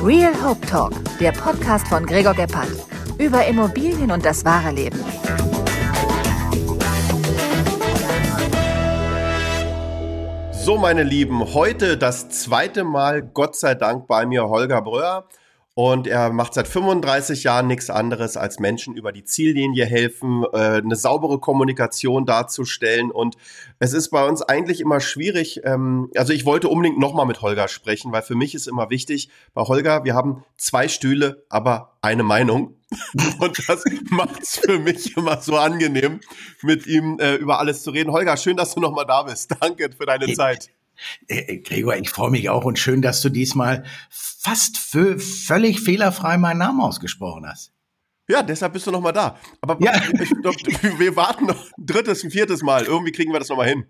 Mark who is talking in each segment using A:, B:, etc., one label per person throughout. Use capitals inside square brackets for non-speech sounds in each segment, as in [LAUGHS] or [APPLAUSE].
A: Real Hope Talk, der Podcast von Gregor Gebhardt über Immobilien und das wahre Leben.
B: So, meine Lieben, heute das zweite Mal, Gott sei Dank, bei mir Holger Bröhr. Und er macht seit 35 Jahren nichts anderes, als Menschen über die Ziellinie helfen, äh, eine saubere Kommunikation darzustellen. Und es ist bei uns eigentlich immer schwierig. Ähm, also ich wollte unbedingt nochmal mit Holger sprechen, weil für mich ist immer wichtig, bei Holger, wir haben zwei Stühle, aber eine Meinung. [LAUGHS] Und das macht es für mich immer so angenehm, mit ihm äh, über alles zu reden. Holger, schön, dass du nochmal da bist. Danke für deine Zeit.
C: Äh, äh, Gregor, ich freue mich auch und schön, dass du diesmal fast völlig fehlerfrei meinen Namen ausgesprochen hast.
B: Ja, deshalb bist du noch mal da. Aber ja. ich, [LAUGHS] wir warten noch ein drittes, ein viertes Mal. Irgendwie kriegen wir das noch mal hin.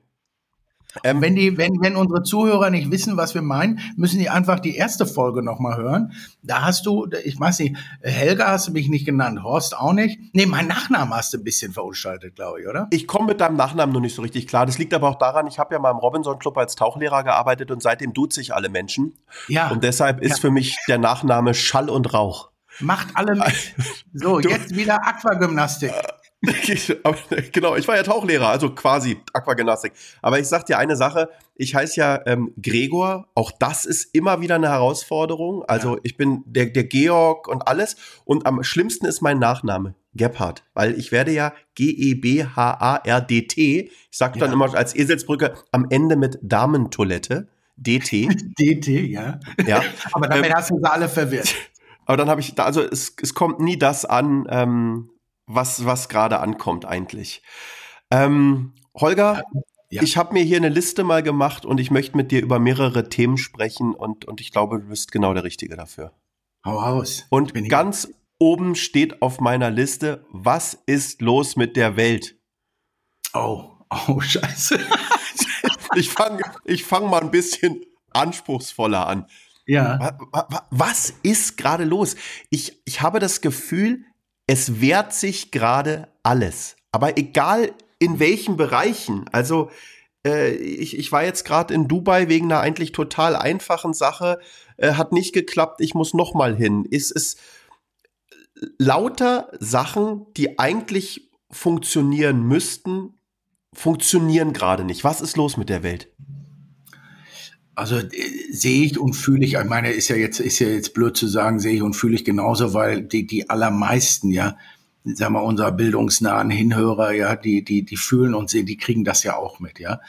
C: Ähm, wenn, die, wenn, wenn unsere Zuhörer nicht wissen, was wir meinen, müssen die einfach die erste Folge nochmal hören. Da hast du, ich weiß nicht, Helga hast du mich nicht genannt, Horst auch nicht. Nee, mein Nachname hast du ein bisschen verunstaltet, glaube ich, oder?
B: Ich komme mit deinem Nachnamen noch nicht so richtig klar. Das liegt aber auch daran, ich habe ja mal im Robinson Club als Tauchlehrer gearbeitet und seitdem duze ich alle Menschen. Ja. Und deshalb ist ja. für mich der Nachname Schall und Rauch.
C: Macht alle mit. [LAUGHS] So, du, jetzt wieder Aquagymnastik. [LAUGHS]
B: genau, ich war ja Tauchlehrer, also quasi Aquagymnastik. Aber ich sag dir eine Sache, ich heiße ja ähm, Gregor, auch das ist immer wieder eine Herausforderung. Also ja. ich bin der, der Georg und alles. Und am schlimmsten ist mein Nachname, Gebhardt, weil ich werde ja G-E-B-H-A-R-D-T. Ich sag dann ja. immer als Eselsbrücke am Ende mit Damentoilette. DT. [LAUGHS]
C: DT, ja.
B: Ja. [LAUGHS]
C: Aber damit ähm, hast du sie alle verwirrt.
B: Aber dann habe ich da, also es, es kommt nie das an, ähm, was, was gerade ankommt eigentlich. Ähm, Holger, ja. ich habe mir hier eine Liste mal gemacht und ich möchte mit dir über mehrere Themen sprechen und, und ich glaube, du bist genau der Richtige dafür.
C: Hau raus.
B: Und ganz oben steht auf meiner Liste, was ist los mit der Welt?
C: Oh, oh, [LAUGHS] scheiße.
B: ich fange ich fang mal ein bisschen anspruchsvoller an.
C: Ja.
B: Was ist gerade los? Ich, ich habe das Gefühl, es wehrt sich gerade alles. Aber egal in welchen Bereichen. Also äh, ich, ich war jetzt gerade in Dubai wegen einer eigentlich total einfachen Sache. Äh, hat nicht geklappt, ich muss noch mal hin. Es ist lauter Sachen, die eigentlich funktionieren müssten, funktionieren gerade nicht. Was ist los mit der Welt?
C: Also äh, sehe ich und fühle ich, ich meine, ist ja jetzt, ist ja jetzt blöd zu sagen, sehe ich und fühle ich genauso, weil die, die allermeisten, ja, sagen wir, unserer bildungsnahen Hinhörer, ja, die, die, die fühlen und sehen, die kriegen das ja auch mit, ja.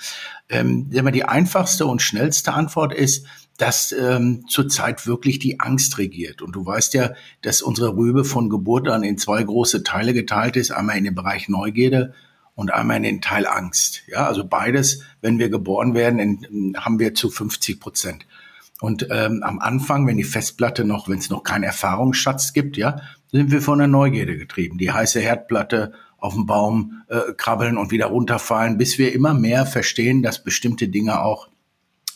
C: Ähm, sagen wir, die einfachste und schnellste Antwort ist, dass ähm, zurzeit wirklich die Angst regiert. Und du weißt ja, dass unsere Rübe von Geburt an in zwei große Teile geteilt ist, einmal in den Bereich Neugierde und einmal in den Teil Angst. Ja, also beides, wenn wir geboren werden, in, haben wir zu 50 Prozent. Und ähm, am Anfang, wenn die Festplatte noch, wenn es noch keinen Erfahrungsschatz gibt, ja, sind wir von der Neugierde getrieben. Die heiße Herdplatte auf dem Baum äh, krabbeln und wieder runterfallen, bis wir immer mehr verstehen, dass bestimmte Dinge auch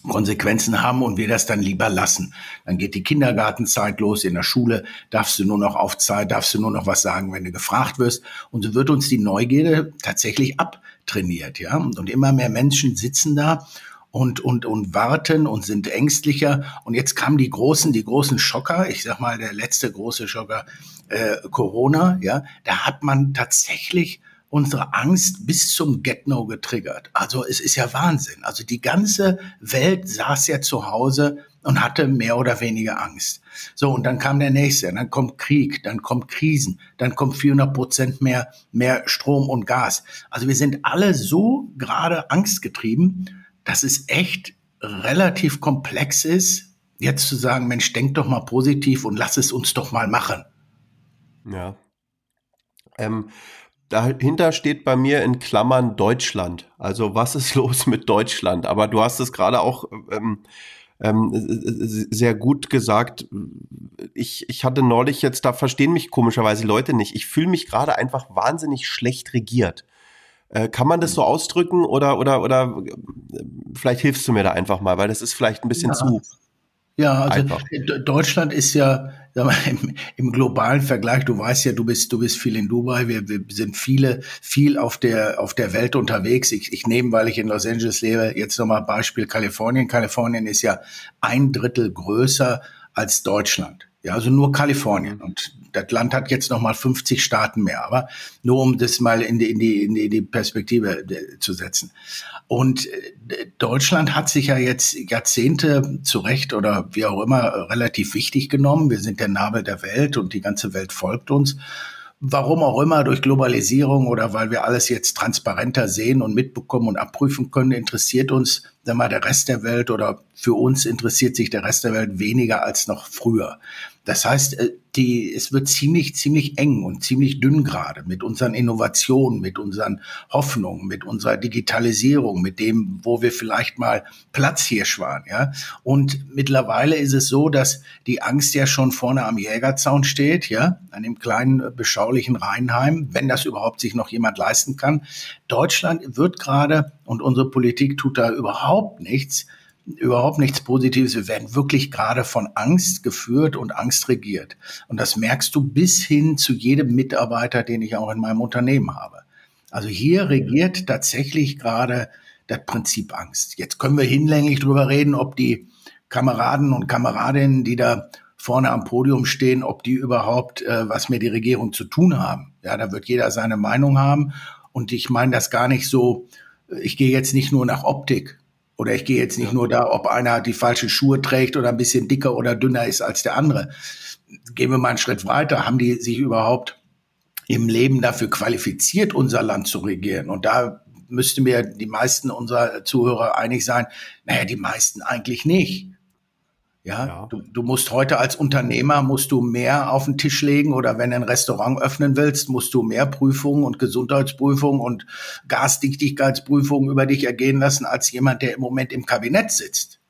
C: Konsequenzen haben und wir das dann lieber lassen. Dann geht die Kindergartenzeit los, in der Schule darfst du nur noch auf Zeit, darfst du nur noch was sagen, wenn du gefragt wirst. Und so wird uns die Neugierde tatsächlich abtrainiert, ja. Und immer mehr Menschen sitzen da und, und, und warten und sind ängstlicher. Und jetzt kamen die großen, die großen Schocker. Ich sag mal, der letzte große Schocker, äh, Corona, ja. Da hat man tatsächlich unsere Angst bis zum Get-No getriggert. Also es ist ja Wahnsinn. Also die ganze Welt saß ja zu Hause und hatte mehr oder weniger Angst. So, und dann kam der nächste, dann kommt Krieg, dann kommt Krisen, dann kommt 400 Prozent mehr, mehr Strom und Gas. Also wir sind alle so gerade angstgetrieben, dass es echt relativ komplex ist, jetzt zu sagen, Mensch, denk doch mal positiv und lass es uns doch mal machen.
B: Ja. Ähm, dahinter steht bei mir in Klammern Deutschland. Also was ist [LAUGHS] los mit Deutschland? Aber du hast es gerade auch ähm, ähm, sehr gut gesagt. Ich, ich hatte neulich jetzt, da verstehen mich komischerweise Leute nicht. Ich fühle mich gerade einfach wahnsinnig schlecht regiert. Äh, kann man das so ausdrücken oder, oder, oder äh, vielleicht hilfst du mir da einfach mal, weil das ist vielleicht ein bisschen ja. zu
C: ja, also Einfach. Deutschland ist ja mal, im, im, globalen Vergleich, du weißt ja, du bist, du bist viel in Dubai, wir, wir sind viele, viel auf der, auf der Welt unterwegs. Ich, ich nehme, weil ich in Los Angeles lebe, jetzt nochmal Beispiel Kalifornien. Kalifornien ist ja ein Drittel größer als Deutschland. Ja, also nur Kalifornien. Und das Land hat jetzt noch mal 50 Staaten mehr. Aber nur um das mal in die, in die, in die Perspektive äh, zu setzen. Und äh, Deutschland hat sich ja jetzt Jahrzehnte zu Recht oder wie auch immer relativ wichtig genommen. Wir sind der Nabel der Welt und die ganze Welt folgt uns warum auch immer, durch Globalisierung oder weil wir alles jetzt transparenter sehen und mitbekommen und abprüfen können, interessiert uns sag mal, der Rest der Welt oder für uns interessiert sich der Rest der Welt weniger als noch früher. Das heißt, äh, die, es wird ziemlich, ziemlich eng und ziemlich dünn gerade mit unseren Innovationen, mit unseren Hoffnungen, mit unserer Digitalisierung, mit dem, wo wir vielleicht mal Platzhirsch waren, ja. Und mittlerweile ist es so, dass die Angst ja schon vorne am Jägerzaun steht, ja, an dem kleinen, äh, beschaulichen Rheinheim, wenn das überhaupt sich noch jemand leisten kann. Deutschland wird gerade, und unsere Politik tut da überhaupt nichts, überhaupt nichts Positives. Wir werden wirklich gerade von Angst geführt und Angst regiert. Und das merkst du bis hin zu jedem Mitarbeiter, den ich auch in meinem Unternehmen habe. Also hier regiert tatsächlich gerade das Prinzip Angst. Jetzt können wir hinlänglich drüber reden, ob die Kameraden und Kameradinnen, die da vorne am Podium stehen, ob die überhaupt äh, was mit der Regierung zu tun haben. Ja, da wird jeder seine Meinung haben. Und ich meine das gar nicht so, ich gehe jetzt nicht nur nach Optik, oder ich gehe jetzt nicht ja. nur da, ob einer die falschen Schuhe trägt oder ein bisschen dicker oder dünner ist als der andere. Gehen wir mal einen Schritt weiter. Haben die sich überhaupt im Leben dafür qualifiziert, unser Land zu regieren? Und da müsste mir die meisten unserer Zuhörer einig sein, naja, die meisten eigentlich nicht. Ja, ja. Du, du musst heute als Unternehmer musst du mehr auf den Tisch legen oder wenn du ein Restaurant öffnen willst, musst du mehr Prüfungen und Gesundheitsprüfungen und Gasdichtigkeitsprüfungen über dich ergehen lassen als jemand, der im Moment im Kabinett sitzt.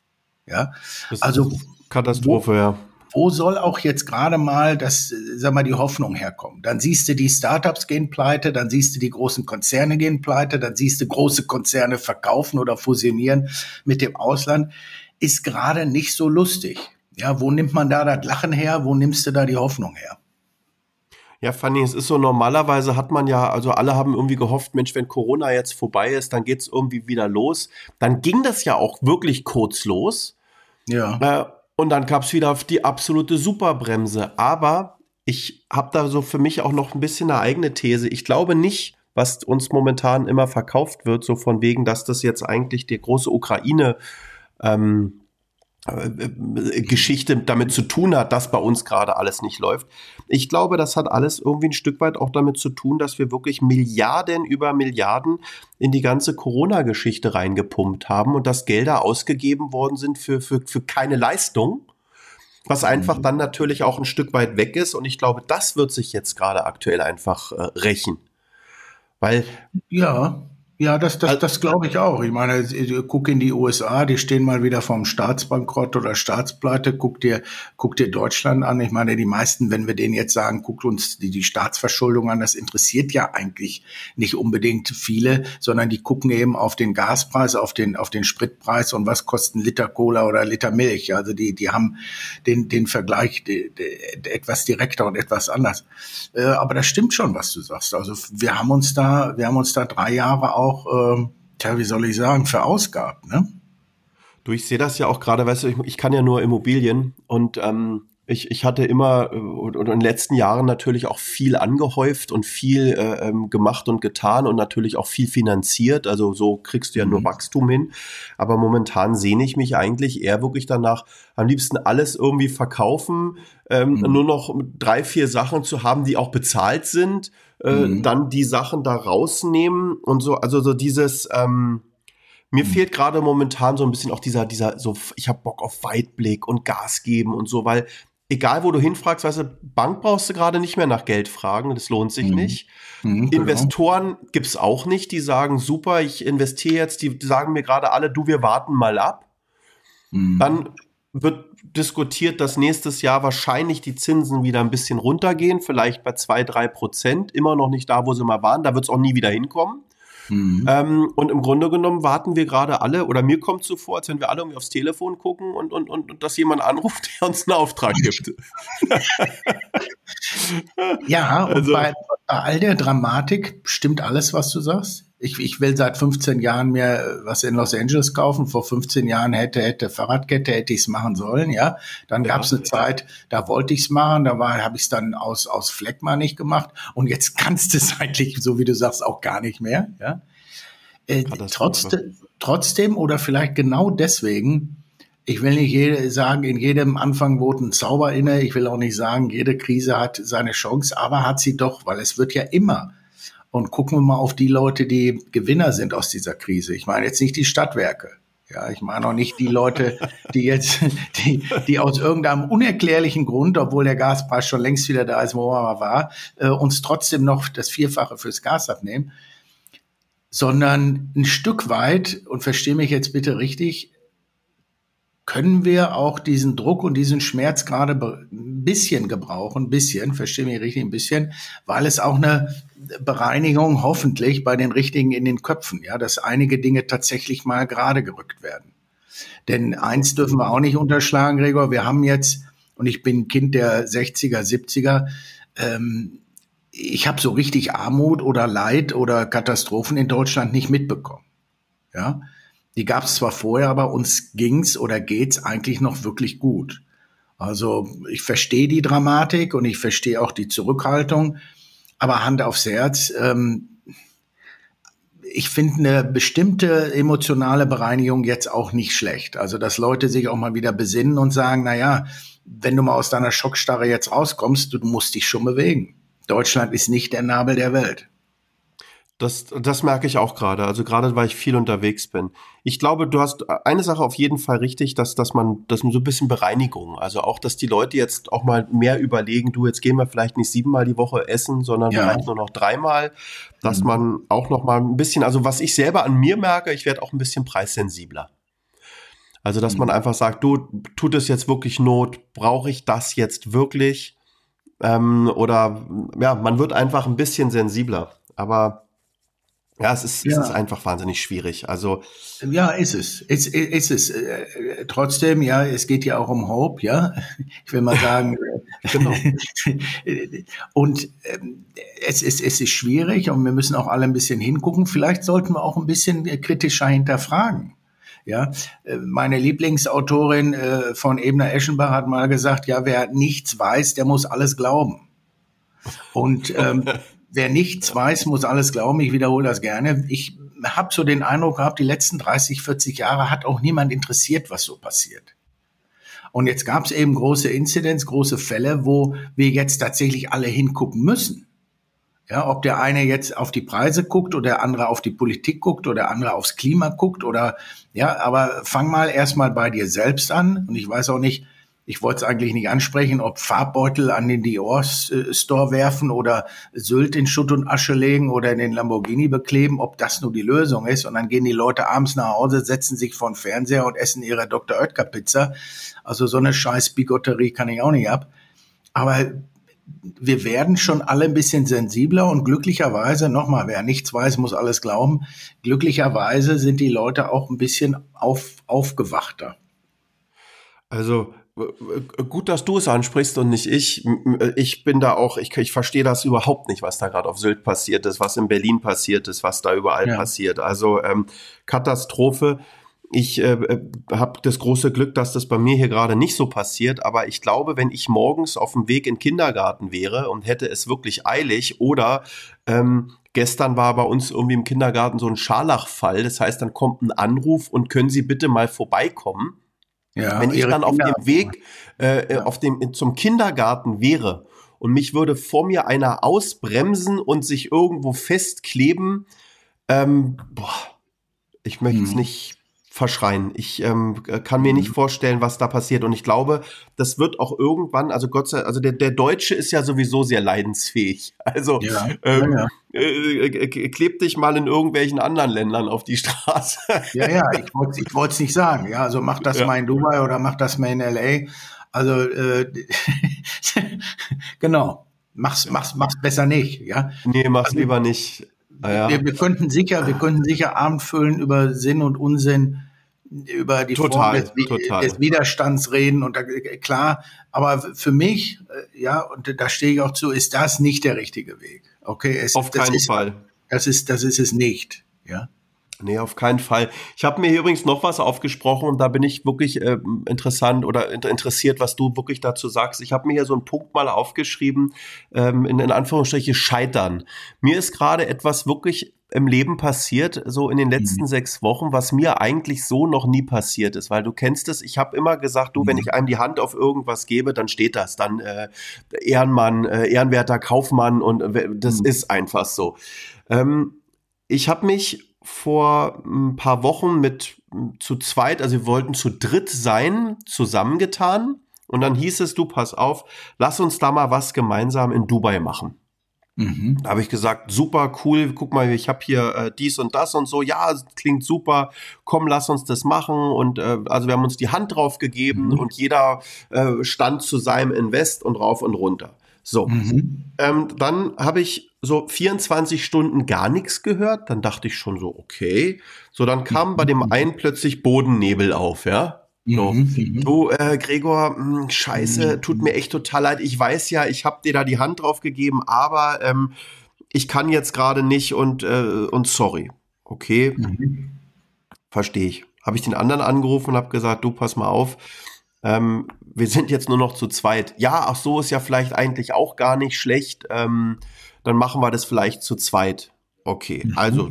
C: Ja,
B: das also Katastrophe, wo, ja.
C: Wo soll auch jetzt gerade mal das, sag mal, die Hoffnung herkommen? Dann siehst du, die Startups gehen pleite, dann siehst du, die großen Konzerne gehen pleite, dann siehst du, große Konzerne verkaufen oder fusionieren mit dem Ausland ist gerade nicht so lustig. Ja, wo nimmt man da das Lachen her? Wo nimmst du da die Hoffnung her?
B: Ja, Fanny, es ist so, normalerweise hat man ja, also alle haben irgendwie gehofft, Mensch, wenn Corona jetzt vorbei ist, dann geht es irgendwie wieder los. Dann ging das ja auch wirklich kurz los. Ja. Äh, und dann gab es wieder die absolute Superbremse. Aber ich habe da so für mich auch noch ein bisschen eine eigene These. Ich glaube nicht, was uns momentan immer verkauft wird, so von wegen, dass das jetzt eigentlich die große Ukraine- ähm, äh, Geschichte damit zu tun hat, dass bei uns gerade alles nicht läuft. Ich glaube, das hat alles irgendwie ein Stück weit auch damit zu tun, dass wir wirklich Milliarden über Milliarden in die ganze Corona-Geschichte reingepumpt haben und dass Gelder ausgegeben worden sind für, für, für keine Leistung, was einfach dann natürlich auch ein Stück weit weg ist. Und ich glaube, das wird sich jetzt gerade aktuell einfach äh, rächen. Weil.
C: Ja, ja, das, das, das glaube ich auch. Ich meine, guck in die USA, die stehen mal wieder vorm Staatsbankrott oder Staatspleite. Guck dir, guck dir Deutschland an. Ich meine, die meisten, wenn wir denen jetzt sagen, guckt uns die, die Staatsverschuldung an, das interessiert ja eigentlich nicht unbedingt viele, sondern die gucken eben auf den Gaspreis, auf den, auf den Spritpreis und was kostet ein Liter Cola oder Liter Milch. Also die, die haben den, den Vergleich die, die, etwas direkter und etwas anders. Äh, aber das stimmt schon, was du sagst. Also wir haben uns da, wir haben uns da drei Jahre auch auch, äh, tja, wie soll ich sagen, verausgabt, ne?
B: Du, ich sehe das ja auch gerade, weißt du, ich, ich, kann ja nur Immobilien und ähm, ich, ich hatte immer äh, und in den letzten Jahren natürlich auch viel angehäuft und viel äh, ähm, gemacht und getan und natürlich auch viel finanziert. Also so kriegst du ja mhm. nur Wachstum hin. Aber momentan sehne ich mich eigentlich eher wirklich danach, am liebsten alles irgendwie verkaufen, ähm, mhm. nur noch drei, vier Sachen zu haben, die auch bezahlt sind äh, mhm. dann die Sachen da rausnehmen und so, also so dieses, ähm, mir mhm. fehlt gerade momentan so ein bisschen auch dieser, dieser, so, ich habe Bock auf Weitblick und Gas geben und so, weil egal wo du hinfragst, weißt du, Bank brauchst du gerade nicht mehr nach Geld fragen, das lohnt sich mhm. nicht. Mhm, genau. Investoren gibt's auch nicht, die sagen, super, ich investiere jetzt, die sagen mir gerade alle, du, wir warten mal ab. Mhm. Dann wird diskutiert, dass nächstes Jahr wahrscheinlich die Zinsen wieder ein bisschen runtergehen, vielleicht bei zwei, drei Prozent, immer noch nicht da, wo sie mal waren. Da wird es auch nie wieder hinkommen. Mhm. Ähm, und im Grunde genommen warten wir gerade alle, oder mir kommt so vor, als wenn wir alle irgendwie aufs Telefon gucken und, und, und, und dass jemand anruft, [LAUGHS] der uns einen Auftrag gibt. [LAUGHS] [LAUGHS]
C: ja, und also, bei, bei all der Dramatik stimmt alles, was du sagst. Ich, ich will seit 15 Jahren mir was in Los Angeles kaufen. Vor 15 Jahren hätte, hätte Fahrradkette, hätte ich es machen sollen, ja. Dann gab es eine Zeit, da wollte ich es machen, da war, habe ich es dann aus, aus Fleck mal nicht gemacht. Und jetzt [LAUGHS] kannst du es eigentlich, so wie du sagst, auch gar nicht mehr, ja. Äh, trotzdem, trotzdem oder vielleicht genau deswegen ich will nicht jede, sagen, in jedem Anfang wohnt ein Zauber inne. Ich will auch nicht sagen, jede Krise hat seine Chance, aber hat sie doch, weil es wird ja immer. Und gucken wir mal auf die Leute, die Gewinner sind aus dieser Krise. Ich meine jetzt nicht die Stadtwerke. Ja, ich meine auch nicht die Leute, die jetzt, die, die aus irgendeinem unerklärlichen Grund, obwohl der Gaspreis schon längst wieder da ist, wo er mal war, äh, uns trotzdem noch das Vierfache fürs Gas abnehmen, sondern ein Stück weit, und verstehe mich jetzt bitte richtig, können wir auch diesen Druck und diesen Schmerz gerade ein bisschen gebrauchen, ein bisschen, verstehe mich richtig, ein bisschen, weil es auch eine Bereinigung hoffentlich bei den Richtigen in den Köpfen, ja, dass einige Dinge tatsächlich mal gerade gerückt werden. Denn eins dürfen wir auch nicht unterschlagen, Gregor, wir haben jetzt, und ich bin Kind der 60er, 70er, ähm, ich habe so richtig Armut oder Leid oder Katastrophen in Deutschland nicht mitbekommen. Ja, die gab es zwar vorher, aber uns ging's oder geht's eigentlich noch wirklich gut. Also ich verstehe die Dramatik und ich verstehe auch die Zurückhaltung, aber Hand aufs Herz, ähm, ich finde eine bestimmte emotionale Bereinigung jetzt auch nicht schlecht. Also dass Leute sich auch mal wieder besinnen und sagen, na ja, wenn du mal aus deiner Schockstarre jetzt rauskommst, du musst dich schon bewegen. Deutschland ist nicht der Nabel der Welt.
B: Das, das merke ich auch gerade. Also gerade weil ich viel unterwegs bin. Ich glaube, du hast eine Sache auf jeden Fall richtig, dass, dass man, dass man so ein bisschen Bereinigung, also auch, dass die Leute jetzt auch mal mehr überlegen, du, jetzt gehen wir vielleicht nicht siebenmal die Woche essen, sondern ja. vielleicht nur noch dreimal, dass mhm. man auch noch mal ein bisschen, also was ich selber an mir merke, ich werde auch ein bisschen preissensibler. Also, dass mhm. man einfach sagt, du, tut es jetzt wirklich Not? Brauche ich das jetzt wirklich? Ähm, oder ja, man wird einfach ein bisschen sensibler. Aber ja, es ist, ja. es ist einfach wahnsinnig schwierig. Also
C: ja, ist es, ist, ist es. Äh, trotzdem, ja, es geht ja auch um Hope, ja. Ich will mal sagen. [LAUGHS] genau. [LAUGHS] und ähm, es ist, es ist schwierig und wir müssen auch alle ein bisschen hingucken. Vielleicht sollten wir auch ein bisschen kritischer hinterfragen. Ja, äh, meine Lieblingsautorin äh, von Ebner Eschenbach hat mal gesagt, ja, wer nichts weiß, der muss alles glauben. Und ähm, [LAUGHS] wer nichts weiß, muss alles glauben. Ich wiederhole das gerne. Ich habe so den Eindruck gehabt, die letzten 30, 40 Jahre hat auch niemand interessiert, was so passiert. Und jetzt gab es eben große Inzidenz, große Fälle, wo wir jetzt tatsächlich alle hingucken müssen. Ja, ob der eine jetzt auf die Preise guckt oder der andere auf die Politik guckt oder der andere aufs Klima guckt oder ja, aber fang mal erstmal bei dir selbst an. Und ich weiß auch nicht, ich wollte es eigentlich nicht ansprechen, ob Farbbeutel an den Dior-Store werfen oder Sylt in Schutt und Asche legen oder in den Lamborghini bekleben, ob das nur die Lösung ist. Und dann gehen die Leute abends nach Hause, setzen sich vor den Fernseher und essen ihre Dr. Oetker Pizza. Also so eine scheiß Bigotterie kann ich auch nicht ab. Aber wir werden schon alle ein bisschen sensibler und glücklicherweise, nochmal, wer nichts weiß, muss alles glauben, glücklicherweise sind die Leute auch ein bisschen auf, aufgewachter.
B: Also gut, dass du es ansprichst und nicht ich. Ich bin da auch, ich, ich verstehe das überhaupt nicht, was da gerade auf Sylt passiert ist, was in Berlin passiert ist, was da überall ja. passiert. Also ähm, Katastrophe. Ich äh, äh habe das große Glück, dass das bei mir hier gerade nicht so passiert, aber ich glaube, wenn ich morgens auf dem Weg in den Kindergarten wäre und hätte es wirklich eilig oder ähm, gestern war bei uns irgendwie im Kindergarten so ein Scharlachfall, das heißt, dann kommt ein Anruf und können Sie bitte mal vorbeikommen ja, Wenn ich dann auf dem Weg äh, ja. auf dem, zum Kindergarten wäre und mich würde vor mir einer ausbremsen und sich irgendwo festkleben, ähm, boah, ich möchte es hm. nicht verschreien. Ich ähm, kann mir nicht mhm. vorstellen, was da passiert. Und ich glaube, das wird auch irgendwann, also Gott sei also der, der Deutsche ist ja sowieso sehr leidensfähig. [LAUGHS] Also ja, ähm, ja, ja. Äh, äh, kleb dich mal in irgendwelchen anderen Ländern auf die [LAUGHS] Straße.
C: Ja, ja, ich wollte ich es nicht sagen. Ja, also mach das mal in Dubai oder mach das mal in LA. Also äh, [LAUGHS] genau. Mach's, mach's, mach's besser nicht, ja.
B: Nee, mach's also, lieber nicht.
C: Ah, ja. wir, wir, könnten sicher, wir könnten sicher Abend füllen über Sinn und Unsinn, über die
B: total,
C: Form des, des, Widerstands reden und da, klar, aber für mich, äh, ja, und da stehe ich auch zu, ist das nicht der richtige Weg. Okay,
B: es, auf keinen
C: ist,
B: Fall.
C: Das ist, das ist es nicht. ja.
B: Nee, auf keinen Fall. Ich habe mir hier übrigens noch was aufgesprochen und da bin ich wirklich äh, interessant oder interessiert, was du wirklich dazu sagst. Ich habe mir hier so einen Punkt mal aufgeschrieben, ähm, in, in Anführungsstriche Scheitern. Mir ist gerade etwas wirklich im Leben passiert, so in den letzten mhm. sechs Wochen, was mir eigentlich so noch nie passiert ist, weil du kennst es, ich habe immer gesagt, du, mhm. wenn ich einem die Hand auf irgendwas gebe, dann steht das, dann äh, Ehrenmann, äh, ehrenwerter Kaufmann und äh, das mhm. ist einfach so. Ähm, ich habe mich vor ein paar Wochen mit zu zweit, also wir wollten zu dritt sein, zusammengetan. Und dann hieß es, du pass auf, lass uns da mal was gemeinsam in Dubai machen. Mhm. Da habe ich gesagt, super cool, guck mal, ich habe hier äh, dies und das und so, ja, klingt super, komm, lass uns das machen. Und äh, also wir haben uns die Hand drauf gegeben mhm. und jeder äh, stand zu seinem Invest und rauf und runter. So, mhm. ähm, dann habe ich so 24 Stunden gar nichts gehört. Dann dachte ich schon so, okay. So, dann kam bei dem einen plötzlich Bodennebel auf, ja. So. Mhm. mhm. Du, äh, Gregor, mh, hm, scheiße, mhm. tut mir echt total leid. Ich weiß ja, ich habe dir da die Hand drauf gegeben, aber ähm, ich kann jetzt gerade nicht und, äh, und sorry. Okay, mhm. verstehe ich. Habe ich den anderen angerufen und habe gesagt, du, pass mal auf, ähm, wir sind jetzt nur noch zu zweit. Ja, ach so ist ja vielleicht eigentlich auch gar nicht schlecht. Ähm, dann machen wir das vielleicht zu zweit. Okay, mhm. also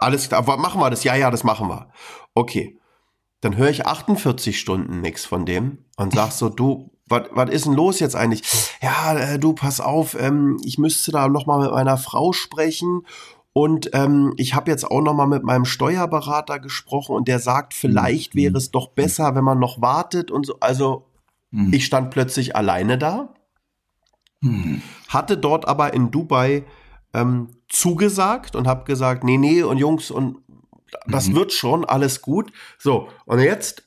B: alles klar, machen wir das? Ja, ja, das machen wir. Okay, dann höre ich 48 Stunden nichts von dem und sag so, du, was ist denn los jetzt eigentlich? Ja, äh, du, pass auf, ähm, ich müsste da noch mal mit meiner Frau sprechen und ähm, ich habe jetzt auch noch mal mit meinem Steuerberater gesprochen und der sagt, vielleicht mhm. wäre es doch besser, wenn man noch wartet und so. Also mhm. ich stand plötzlich alleine da, mhm. hatte dort aber in Dubai ähm, zugesagt und habe gesagt, nee, nee und Jungs und das mhm. wird schon alles gut. So und jetzt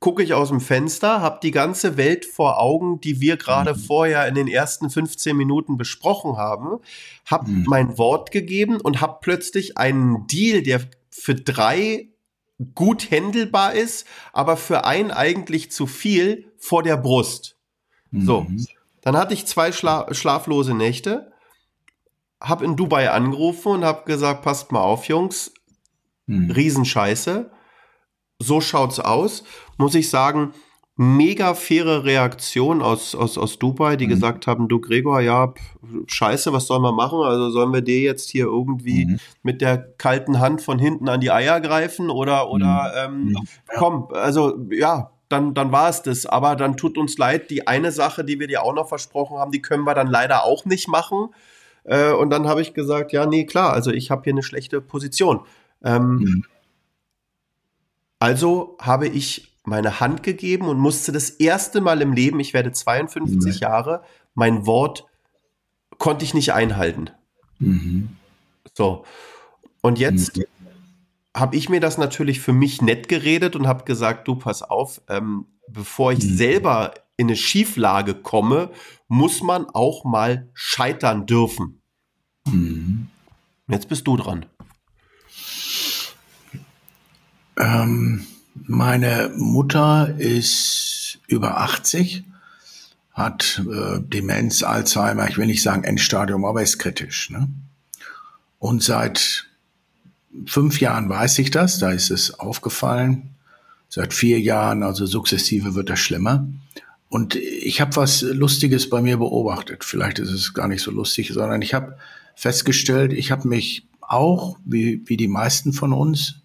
B: gucke ich aus dem Fenster, habe die ganze Welt vor Augen, die wir gerade mhm. vorher in den ersten 15 Minuten besprochen haben, habe mhm. mein Wort gegeben und habe plötzlich einen Deal, der für drei gut händelbar ist, aber für einen eigentlich zu viel vor der Brust. Mhm. So, dann hatte ich zwei Schla schlaflose Nächte, habe in Dubai angerufen und habe gesagt, passt mal auf, Jungs, mhm. Riesenscheiße so schaut's aus. Muss ich sagen, mega faire Reaktion aus, aus, aus Dubai, die mhm. gesagt haben, du Gregor, ja, scheiße, was sollen wir machen? Also sollen wir dir jetzt hier irgendwie mhm. mit der kalten Hand von hinten an die Eier greifen oder, oder mhm. ähm, ja. komm, also ja, dann, dann war es das. Aber dann tut uns leid, die eine Sache, die wir dir auch noch versprochen haben, die können wir dann leider auch nicht machen. Äh, und dann habe ich gesagt, ja, nee, klar, also ich habe hier eine schlechte Position. Ähm, mhm. Also habe ich meine Hand gegeben und musste das erste Mal im Leben, ich werde 52 mhm. Jahre, mein Wort konnte ich nicht einhalten. Mhm. So. Und jetzt mhm. Habe ich mir das natürlich für mich nett geredet und habe gesagt, du pass auf, ähm, bevor ich mhm. selber in eine Schieflage komme, muss man auch mal scheitern dürfen. Mhm. Jetzt bist du dran.
C: Ähm, meine Mutter ist über 80, hat äh, Demenz, Alzheimer, ich will nicht sagen Endstadium, aber ist kritisch. Ne? Und seit fünf Jahren weiß ich das, da ist es aufgefallen. Seit vier Jahren, also sukzessive wird das schlimmer. Und ich habe was Lustiges bei mir beobachtet. Vielleicht ist es gar nicht so lustig, sondern ich habe festgestellt, ich habe mich auch, wie, wie die meisten von uns,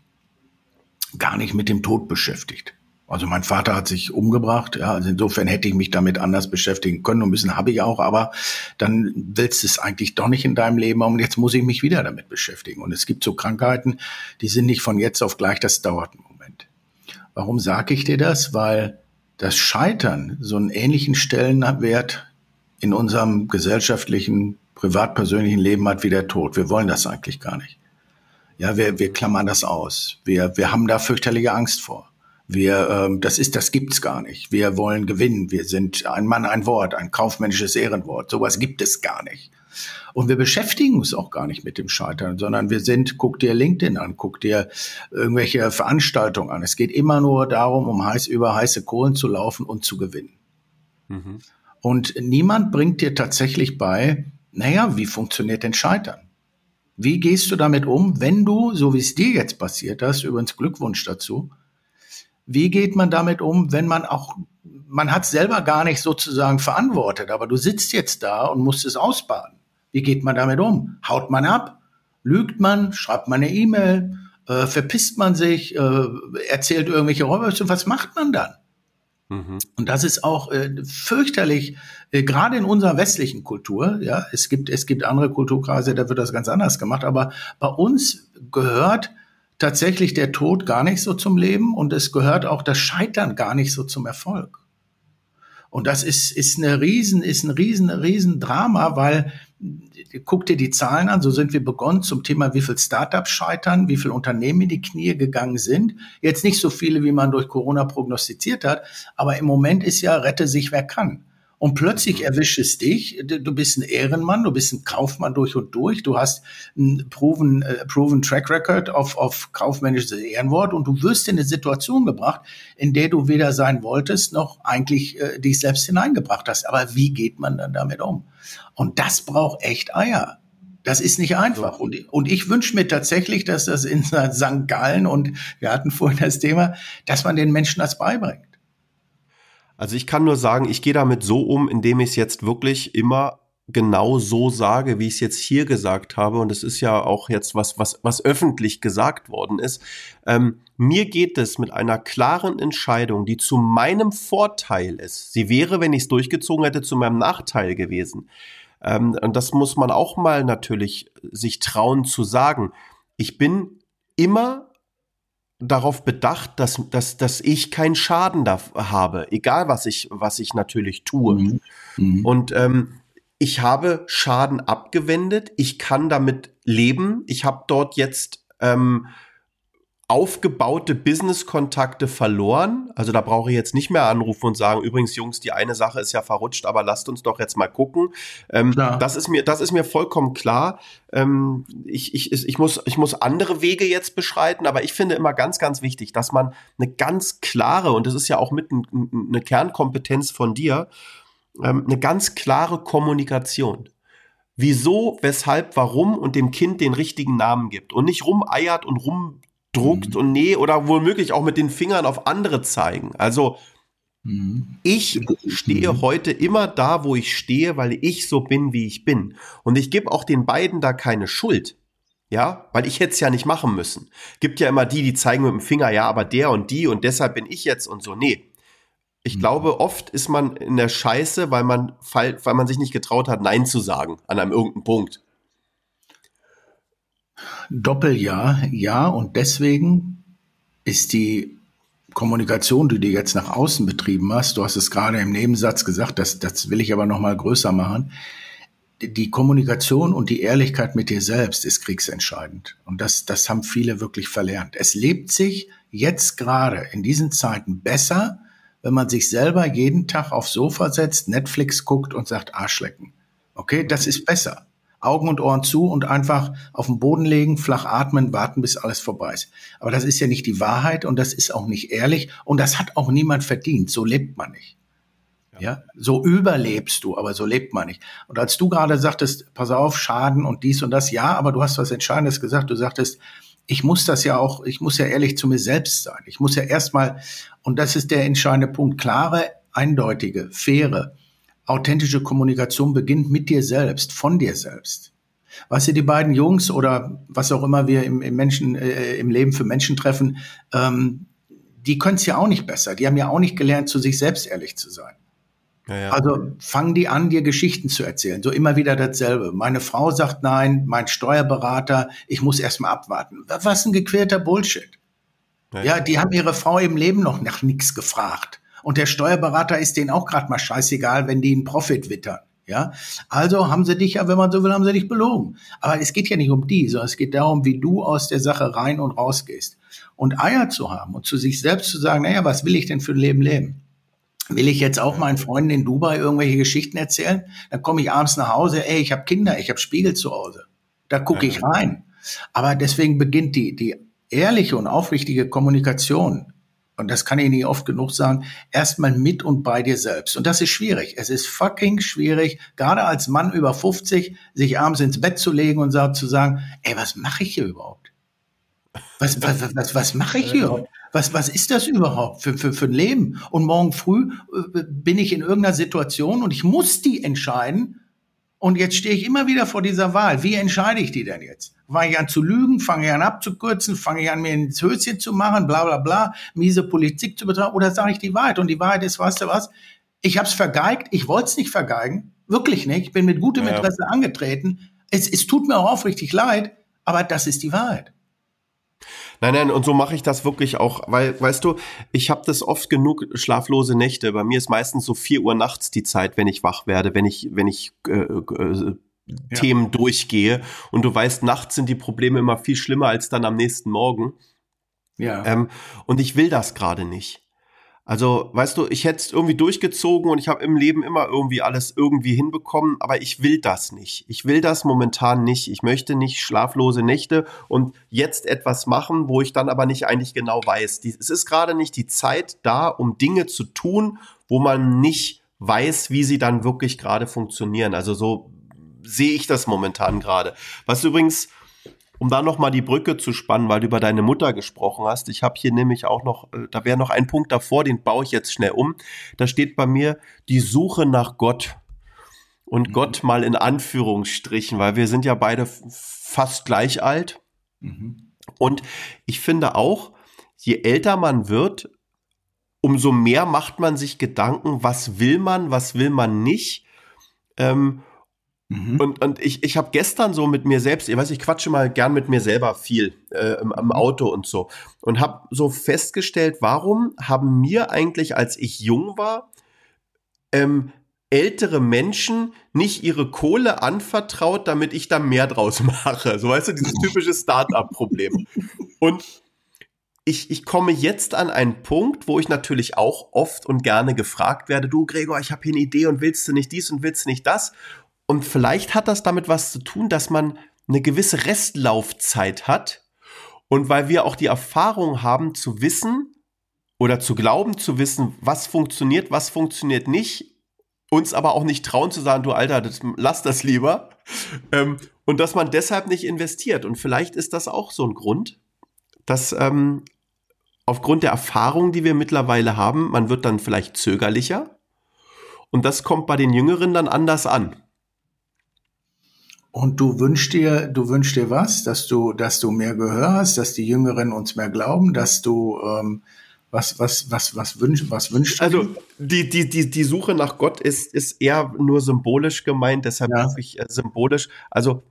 C: gar nicht mit dem Tod beschäftigt. Also mein Vater hat sich umgebracht, ja, also insofern hätte ich mich damit anders beschäftigen können und müssen habe ich auch, aber dann willst du es eigentlich doch nicht in deinem Leben und jetzt muss ich mich wieder damit beschäftigen. Und es gibt so Krankheiten, die sind nicht von jetzt auf gleich, das dauert einen Moment. Warum sage ich dir das? Weil das Scheitern so einen ähnlichen Stellenwert in unserem gesellschaftlichen, privat-persönlichen Leben hat wie der Tod. Wir wollen das eigentlich gar nicht. Ja, wir, wir klammern das aus. Wir, wir haben da fürchterliche Angst vor. Wir, ähm, das ist, das gibt's gar nicht. Wir wollen gewinnen. Wir sind ein Mann, ein Wort, ein kaufmännisches Ehrenwort. Sowas gibt es gar nicht. Und wir beschäftigen uns auch gar nicht mit dem Scheitern, sondern wir sind, guck dir LinkedIn an, guck dir irgendwelche Veranstaltungen an. Es geht immer nur darum, um heiß über heiße Kohlen zu laufen und zu gewinnen. Mhm. Und niemand bringt dir tatsächlich bei, naja, wie funktioniert denn Scheitern? Wie gehst du damit um, wenn du, so wie es dir jetzt passiert hast, übrigens Glückwunsch dazu, wie geht man damit um, wenn man auch, man hat selber gar nicht sozusagen verantwortet, aber du sitzt jetzt da und musst es ausbaden. Wie geht man damit um? Haut man ab? Lügt man? Schreibt man eine E-Mail? Äh, verpisst man sich? Äh, erzählt irgendwelche Räuber? Was macht man dann? Mhm. Und das ist auch äh, fürchterlich, äh, gerade in unserer westlichen Kultur. Ja, es gibt es gibt andere Kulturkreise, da wird das ganz anders gemacht. Aber bei uns gehört tatsächlich der Tod gar nicht so zum Leben und es gehört auch das Scheitern gar nicht so zum Erfolg. Und das ist ist eine riesen ist ein riesen riesen Drama, weil guck dir die Zahlen an, so sind wir begonnen zum Thema, wie viel Startups scheitern, wie viele Unternehmen in die Knie gegangen sind. Jetzt nicht so viele, wie man durch Corona prognostiziert hat, aber im Moment ist ja, rette sich, wer kann. Und plötzlich mhm. erwischt es dich, du bist ein Ehrenmann, du bist ein Kaufmann durch und durch, du hast ein proven, äh, proven Track Record auf, auf kaufmännisches Ehrenwort und du wirst in eine Situation gebracht, in der du weder sein wolltest, noch eigentlich äh, dich selbst hineingebracht hast. Aber wie geht man dann damit um? Und das braucht echt Eier. Das ist nicht einfach. Und, und ich wünsche mir tatsächlich, dass das in St. Gallen und wir hatten vorhin das Thema, dass man den Menschen das beibringt.
B: Also ich kann nur sagen, ich gehe damit so um, indem ich es jetzt wirklich immer genau so sage, wie ich es jetzt hier gesagt habe. Und es ist ja auch jetzt was, was, was öffentlich gesagt worden ist. Ähm, mir geht es mit einer klaren Entscheidung, die zu meinem Vorteil ist. Sie wäre, wenn ich es durchgezogen hätte, zu meinem Nachteil gewesen. Ähm, und das muss man auch mal natürlich sich trauen zu sagen. Ich bin immer darauf bedacht, dass, dass, dass ich keinen Schaden da habe, egal was ich, was ich natürlich tue. Mhm. Mhm. Und ähm, ich habe Schaden abgewendet, ich kann damit leben. Ich habe dort jetzt ähm, aufgebaute Business-Kontakte verloren. Also da brauche ich jetzt nicht mehr anrufen und sagen, übrigens, Jungs, die eine Sache ist ja verrutscht, aber lasst uns doch jetzt mal gucken. Ähm, das ist mir, das ist mir vollkommen klar. Ähm, ich, ich, ich, muss, ich muss andere Wege jetzt beschreiten, aber ich finde immer ganz, ganz wichtig, dass man eine ganz klare, und das ist ja auch mit ein, eine Kernkompetenz von dir, ähm, eine ganz klare Kommunikation wieso, weshalb, warum und dem Kind den richtigen Namen gibt und nicht rumeiert und rum druckt mhm. und nee oder womöglich auch mit den Fingern auf andere zeigen. Also mhm. ich stehe mhm. heute immer da, wo ich stehe, weil ich so bin, wie ich bin. Und ich gebe auch den beiden da keine Schuld. Ja, weil ich hätte es ja nicht machen müssen. Gibt ja immer die, die zeigen mit dem Finger, ja, aber der und die und deshalb bin ich jetzt und so. Nee. Ich mhm. glaube, oft ist man in der Scheiße, weil man, weil man sich nicht getraut hat, Nein zu sagen an einem irgendeinen Punkt.
C: Doppeljahr, ja. Und deswegen ist die Kommunikation, die du jetzt nach außen betrieben hast, du hast es gerade im Nebensatz gesagt, das, das will ich aber noch mal größer machen. Die Kommunikation und die Ehrlichkeit mit dir selbst ist kriegsentscheidend. Und das, das haben viele wirklich verlernt. Es lebt sich jetzt gerade in diesen Zeiten besser, wenn man sich selber jeden Tag aufs Sofa setzt, Netflix guckt und sagt Arschlecken. Okay, das ist besser. Augen und Ohren zu und einfach auf den Boden legen, flach atmen, warten, bis alles vorbei ist. Aber das ist ja nicht die Wahrheit und das ist auch nicht ehrlich und das hat auch niemand verdient. So lebt man nicht. Ja. ja, so überlebst du, aber so lebt man nicht. Und als du gerade sagtest, pass auf, Schaden und dies und das, ja, aber du hast was Entscheidendes gesagt. Du sagtest, ich muss das ja auch, ich muss ja ehrlich zu mir selbst sein. Ich muss ja erstmal, und das ist der entscheidende Punkt, klare, eindeutige, faire, authentische Kommunikation beginnt mit dir selbst, von dir selbst. Weißt du, die beiden Jungs oder was auch immer wir im, im Menschen, äh, im Leben für Menschen treffen, ähm, die können es ja auch nicht besser. Die haben ja auch nicht gelernt, zu sich selbst ehrlich zu sein. Ja, ja. Also fangen die an, dir Geschichten zu erzählen. So immer wieder dasselbe. Meine Frau sagt nein, mein Steuerberater, ich muss erst mal abwarten. Was ein gequälter Bullshit. Ja, ja, die haben ihre Frau im Leben noch nach nichts gefragt. Und der Steuerberater ist denen auch gerade mal scheißegal, wenn die einen Profit wittern. Ja, also haben sie dich ja, wenn man so will, haben sie dich belogen. Aber es geht ja nicht um die, sondern es geht darum, wie du aus der Sache rein und raus gehst. Und Eier zu haben und zu sich selbst zu sagen, naja, was will ich denn für ein Leben leben? Will ich jetzt auch meinen Freunden in Dubai irgendwelche Geschichten erzählen? Dann komme ich abends nach Hause, ey, ich habe Kinder, ich habe Spiegel zu Hause. Da gucke ich rein. Aber deswegen beginnt die, die ehrliche und aufrichtige Kommunikation und das kann ich nicht oft genug sagen, erstmal mit und bei dir selbst. Und das ist schwierig. Es ist fucking schwierig, gerade als Mann über 50, sich abends ins Bett zu legen und zu sagen, ey, was mache ich hier überhaupt? Was, [LAUGHS] was, was, was mache ich hier überhaupt? Was, was ist das überhaupt für, für, für ein Leben? Und morgen früh äh, bin ich in irgendeiner Situation und ich muss die entscheiden. Und jetzt stehe ich immer wieder vor dieser Wahl. Wie entscheide ich die denn jetzt? Fange ich an zu lügen? Fange ich an abzukürzen? Fange ich an, mir ins Höschen zu machen? Bla, bla, bla. Miese Politik zu betreiben? Oder sage ich die Wahrheit? Und die Wahrheit ist, weißt du was? Ich habe es vergeigt. Ich wollte es nicht vergeigen. Wirklich nicht. Ich bin mit gutem Interesse ja. angetreten. Es, es tut mir auch aufrichtig leid. Aber das ist die Wahrheit.
B: Nein, nein, und so mache ich das wirklich auch, weil, weißt du, ich habe das oft genug schlaflose Nächte. Bei mir ist meistens so vier Uhr nachts die Zeit, wenn ich wach werde, wenn ich, wenn ich äh, äh, ja. Themen durchgehe. Und du weißt, nachts sind die Probleme immer viel schlimmer als dann am nächsten Morgen. Ja. Ähm, und ich will das gerade nicht. Also, weißt du, ich hätte es irgendwie durchgezogen und ich habe im Leben immer irgendwie alles irgendwie hinbekommen, aber ich will das nicht. Ich will das momentan nicht. Ich möchte nicht schlaflose Nächte und jetzt etwas machen, wo ich dann aber nicht eigentlich genau weiß. Es ist gerade nicht die Zeit da, um Dinge zu tun, wo man nicht weiß, wie sie dann wirklich gerade funktionieren. Also so sehe ich das momentan gerade. Was übrigens um da noch mal die Brücke zu spannen, weil du über deine Mutter gesprochen hast. Ich habe hier nämlich auch noch, äh, da wäre noch ein Punkt davor, den baue ich jetzt schnell um. Da steht bei mir die Suche nach Gott. Und mhm. Gott mal in Anführungsstrichen, weil wir sind ja beide fast gleich alt. Mhm. Und ich finde auch, je älter man wird, umso mehr macht man sich Gedanken, was will man, was will man nicht. Ähm, Mhm. Und, und ich, ich habe gestern so mit mir selbst, ich weiß, ich quatsche mal gern mit mir selber viel äh, im, im mhm. Auto und so und habe so festgestellt, warum haben mir eigentlich, als ich jung war, ähm, ältere Menschen nicht ihre Kohle anvertraut, damit ich da mehr draus [LAUGHS] mache. So weißt du, dieses typische Start-up-Problem. Und ich, ich komme jetzt an einen Punkt, wo ich natürlich auch oft und gerne gefragt werde, du Gregor, ich habe hier eine Idee und willst du nicht dies und willst du nicht das? Und vielleicht hat das damit was zu tun, dass man eine gewisse Restlaufzeit hat. Und weil wir auch die Erfahrung haben zu wissen oder zu glauben zu wissen, was funktioniert, was funktioniert nicht, uns aber auch nicht trauen zu sagen, du Alter, das, lass das lieber. Ähm, und dass man deshalb nicht investiert. Und vielleicht ist das auch so ein Grund, dass ähm, aufgrund der Erfahrung, die wir mittlerweile haben, man wird dann vielleicht zögerlicher. Und das kommt bei den Jüngeren dann anders an.
C: Und du wünschst dir, du wünschst dir was, dass du, dass du mehr Gehör hast, dass die Jüngeren uns mehr glauben, dass du ähm, was, was, was, was wünschst, was wünschst
B: du? Also die, die, die, die Suche nach Gott ist, ist eher nur symbolisch gemeint, deshalb ja. ich äh, symbolisch. Also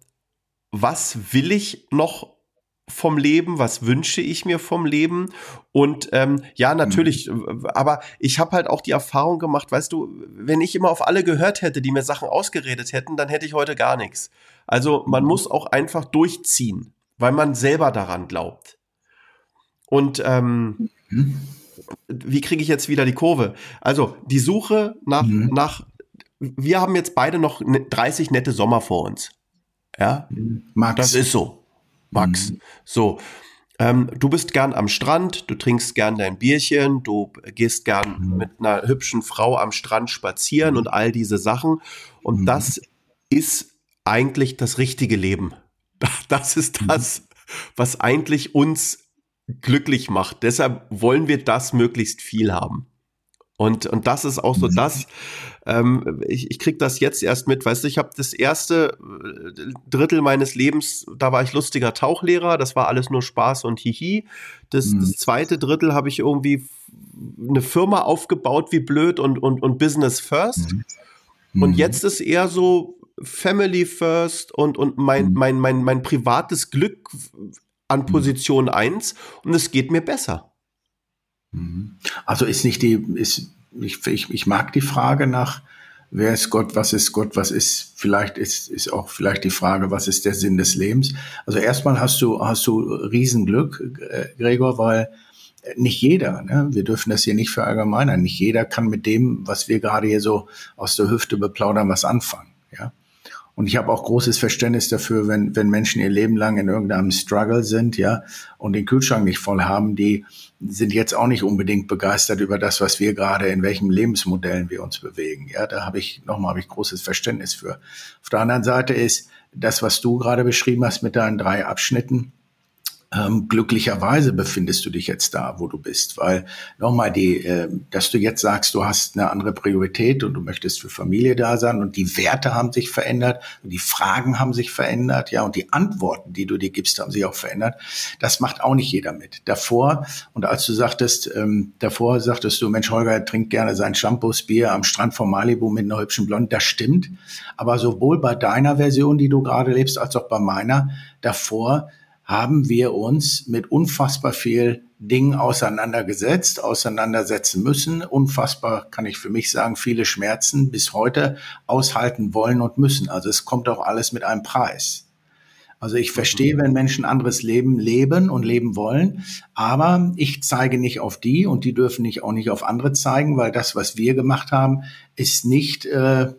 B: was will ich noch vom Leben, was wünsche ich mir vom Leben und ähm, ja natürlich, mhm. aber ich habe halt auch die Erfahrung gemacht, weißt du, wenn ich immer auf alle gehört hätte, die mir Sachen ausgeredet hätten, dann hätte ich heute gar nichts. Also man mhm. muss auch einfach durchziehen, weil man selber daran glaubt. Und ähm, mhm. wie kriege ich jetzt wieder die Kurve? Also die Suche nach mhm. nach wir haben jetzt beide noch 30 nette Sommer vor uns. Ja, Max. Das ist so. Max. Mhm. So. Ähm, du bist gern am Strand, du trinkst gern dein Bierchen, du gehst gern mhm. mit einer hübschen Frau am Strand spazieren mhm. und all diese Sachen. Und mhm. das ist eigentlich das richtige Leben. [LAUGHS] Das ist mhm. das, was eigentlich uns glücklich macht. Deshalb wollen wir das möglichst viel haben. Und, und das ist auch so mhm. das, ähm, ich, ich krieg das jetzt erst mit, weißt du, ich habe das erste äh, Drittel meines Lebens, da war ich lustiger Tauchlehrer, das war alles nur Spaß und Hihi. Das, mhm. das zweite Drittel habe ich irgendwie eine Firma aufgebaut wie blöd und, und, und Business First. Mhm. Und jetzt ist eher so Family First und, und mein, mhm. mein, mein, mein privates Glück an mhm. Position 1 und es geht mir besser.
C: Mhm. Also ist nicht die, ist, ich, ich, ich mag die Frage nach, wer ist Gott, was ist Gott, was ist, vielleicht ist, ist auch vielleicht die Frage, was ist der Sinn des Lebens? Also erstmal hast du, hast du Riesenglück, äh, Gregor, weil nicht jeder, ne? wir dürfen das hier nicht verallgemeinern, nicht jeder kann mit dem, was wir gerade hier so aus der Hüfte beplaudern, was anfangen. Und ich habe auch großes Verständnis dafür, wenn, wenn Menschen ihr Leben lang in irgendeinem Struggle sind, ja, und den Kühlschrank nicht voll haben, die sind jetzt auch nicht unbedingt begeistert über das, was wir gerade, in welchen Lebensmodellen wir uns bewegen. Ja, da habe ich, nochmal, habe ich großes Verständnis für. Auf der anderen Seite ist das, was du gerade beschrieben hast mit deinen drei Abschnitten, ähm, glücklicherweise befindest du dich jetzt da, wo du bist, weil nochmal die, äh, dass du jetzt sagst, du hast eine andere Priorität und du möchtest für Familie da sein und die Werte haben sich verändert und die Fragen haben sich verändert, ja, und die Antworten, die du dir gibst, haben sich auch verändert. Das macht auch nicht jeder mit. Davor und als du sagtest, ähm, davor sagtest du, Mensch, Holger trinkt gerne sein Shampoos Bier am Strand von Malibu mit einer hübschen Blonde, das stimmt. Aber sowohl bei deiner Version, die du gerade lebst, als auch bei meiner, davor haben wir uns mit unfassbar viel Dingen auseinandergesetzt, auseinandersetzen müssen. Unfassbar, kann ich für mich sagen, viele Schmerzen bis heute aushalten wollen und müssen. Also es kommt auch alles mit einem Preis. Also ich verstehe, wenn Menschen anderes Leben leben und leben wollen, aber ich zeige nicht auf die und die dürfen nicht auch nicht auf andere zeigen, weil das, was wir gemacht haben, ist nicht äh,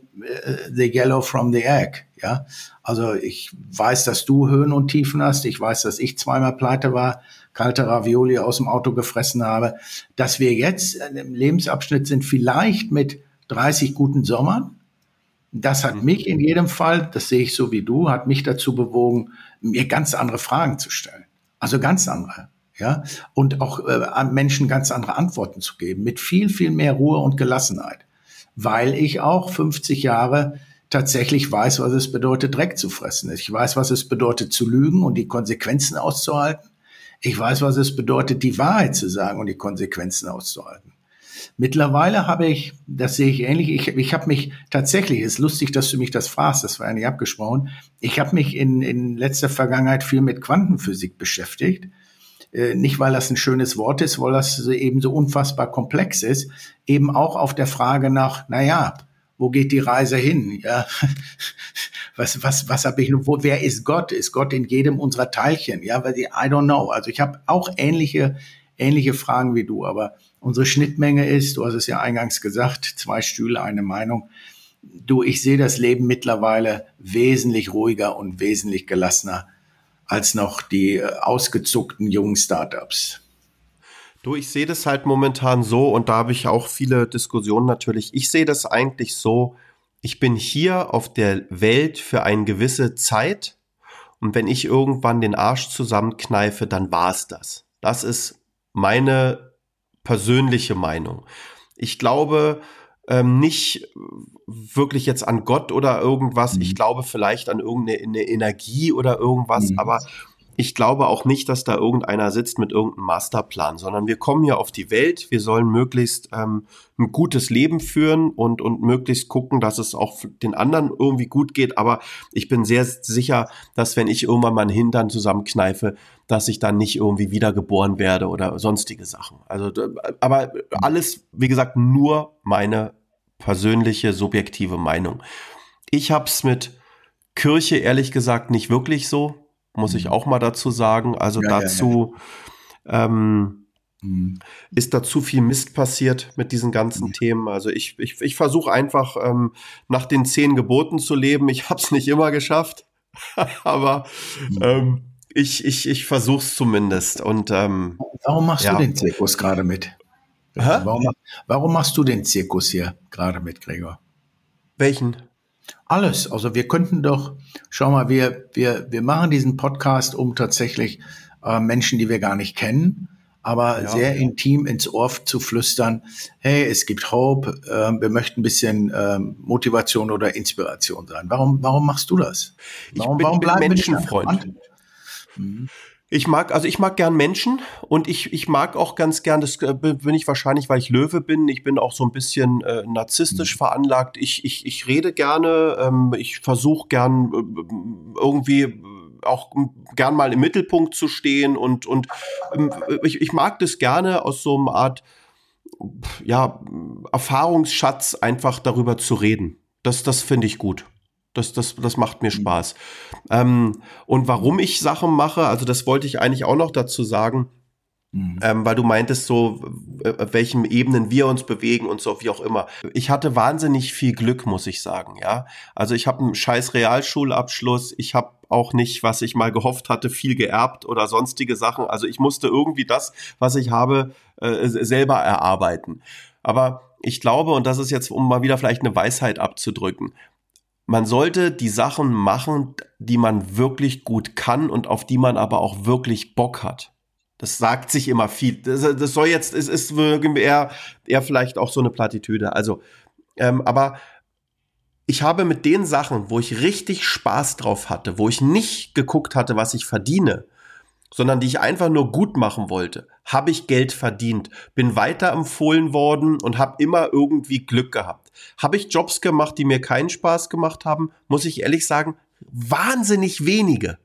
C: the yellow from the egg. Ja, also ich weiß, dass du Höhen und Tiefen hast. Ich weiß, dass ich zweimal pleite war, kalte Ravioli aus dem Auto gefressen habe. Dass wir jetzt im Lebensabschnitt sind, vielleicht mit 30 guten Sommern. Das hat mich in jedem Fall, das sehe ich so wie du, hat mich dazu bewogen, mir ganz andere Fragen zu stellen. Also ganz andere. Ja, und auch äh, Menschen ganz andere Antworten zu geben, mit viel, viel mehr Ruhe und Gelassenheit. Weil ich auch 50 Jahre tatsächlich weiß, was es bedeutet, Dreck zu fressen. Ich weiß, was es bedeutet, zu lügen und die Konsequenzen auszuhalten. Ich weiß, was es bedeutet, die Wahrheit zu sagen und die Konsequenzen auszuhalten. Mittlerweile habe ich, das sehe ich ähnlich, ich, ich habe mich tatsächlich, ist lustig, dass du mich das fragst, das war ja nicht abgesprochen, ich habe mich in, in letzter Vergangenheit viel mit Quantenphysik beschäftigt. Äh, nicht, weil das ein schönes Wort ist, weil das eben so unfassbar komplex ist, eben auch auf der Frage nach, na ja, wo geht die Reise hin? Ja, [LAUGHS] was, was, was habe ich, wo, wer ist Gott? Ist Gott in jedem unserer Teilchen? Ja, weil die, I don't know. Also ich habe auch ähnliche, ähnliche Fragen wie du, aber unsere Schnittmenge ist, du hast es ja eingangs gesagt, zwei Stühle, eine Meinung. Du, ich sehe das Leben mittlerweile wesentlich ruhiger und wesentlich gelassener als noch die äh, ausgezuckten jungen Startups.
B: Du, ich sehe das halt momentan so und da habe ich auch viele Diskussionen natürlich. Ich sehe das eigentlich so, ich bin hier auf der Welt für eine gewisse Zeit und wenn ich irgendwann den Arsch zusammenkneife, dann war es das. Das ist meine persönliche Meinung. Ich glaube ähm, nicht wirklich jetzt an Gott oder irgendwas. Ich mhm. glaube vielleicht an irgendeine Energie oder irgendwas, mhm. aber ich glaube auch nicht, dass da irgendeiner sitzt mit irgendeinem Masterplan, sondern wir kommen hier auf die Welt, wir sollen möglichst ähm, ein gutes Leben führen und, und möglichst gucken, dass es auch den anderen irgendwie gut geht. Aber ich bin sehr sicher, dass wenn ich irgendwann meinen Hintern zusammenkneife, dass ich dann nicht irgendwie wiedergeboren werde oder sonstige Sachen. Also, aber alles, wie gesagt, nur meine persönliche, subjektive Meinung. Ich hab's mit Kirche ehrlich gesagt nicht wirklich so muss ich mhm. auch mal dazu sagen. Also ja, dazu ja, ja. Ähm, mhm. ist da zu viel Mist passiert mit diesen ganzen mhm. Themen. Also ich, ich, ich versuche einfach ähm, nach den zehn Geboten zu leben. Ich habe es nicht immer geschafft, [LAUGHS] aber mhm. ähm, ich, ich, ich versuche es zumindest. Und, ähm,
C: warum machst du den Zirkus gerade mit? Warum, warum machst du den Zirkus hier gerade mit, Gregor?
B: Welchen?
C: Alles. Also wir könnten doch, schau mal, wir, wir, wir machen diesen Podcast, um tatsächlich äh, Menschen, die wir gar nicht kennen, aber ja. sehr intim ins Ohr zu flüstern, hey, es gibt Hope, äh, wir möchten ein bisschen äh, Motivation oder Inspiration sein. Warum, warum machst du das?
B: Warum, ich bin, warum bleiben Menschenfreund. Mhm. Ich mag, also ich mag gern Menschen und ich, ich mag auch ganz gern, das äh, bin ich wahrscheinlich, weil ich Löwe bin. Ich bin auch so ein bisschen äh, narzisstisch mhm. veranlagt. Ich, ich, ich rede gerne, ähm, ich versuche gern äh, irgendwie auch gern mal im Mittelpunkt zu stehen und, und ähm, ich, ich mag das gerne aus so einer Art ja, Erfahrungsschatz einfach darüber zu reden. Das, das finde ich gut. Das, das, das macht mir mhm. Spaß. Ähm, und warum ich Sachen mache, also das wollte ich eigentlich auch noch dazu sagen. Mhm. Ähm, weil du meintest so, äh, auf welchen Ebenen wir uns bewegen und so, wie auch immer. Ich hatte wahnsinnig viel Glück, muss ich sagen, ja. Also ich habe einen scheiß Realschulabschluss, ich habe auch nicht, was ich mal gehofft hatte, viel geerbt oder sonstige Sachen. Also ich musste irgendwie das, was ich habe, äh, selber erarbeiten. Aber ich glaube, und das ist jetzt, um mal wieder vielleicht eine Weisheit abzudrücken, man sollte die Sachen machen, die man wirklich gut kann und auf die man aber auch wirklich Bock hat. Das sagt sich immer viel. Das, das soll jetzt, es ist eher, eher vielleicht auch so eine Plattitüde. Also, ähm, aber ich habe mit den Sachen, wo ich richtig Spaß drauf hatte, wo ich nicht geguckt hatte, was ich verdiene, sondern die ich einfach nur gut machen wollte, habe ich Geld verdient, bin weiterempfohlen worden und habe immer irgendwie Glück gehabt. Habe ich Jobs gemacht, die mir keinen Spaß gemacht haben, muss ich ehrlich sagen, wahnsinnig wenige.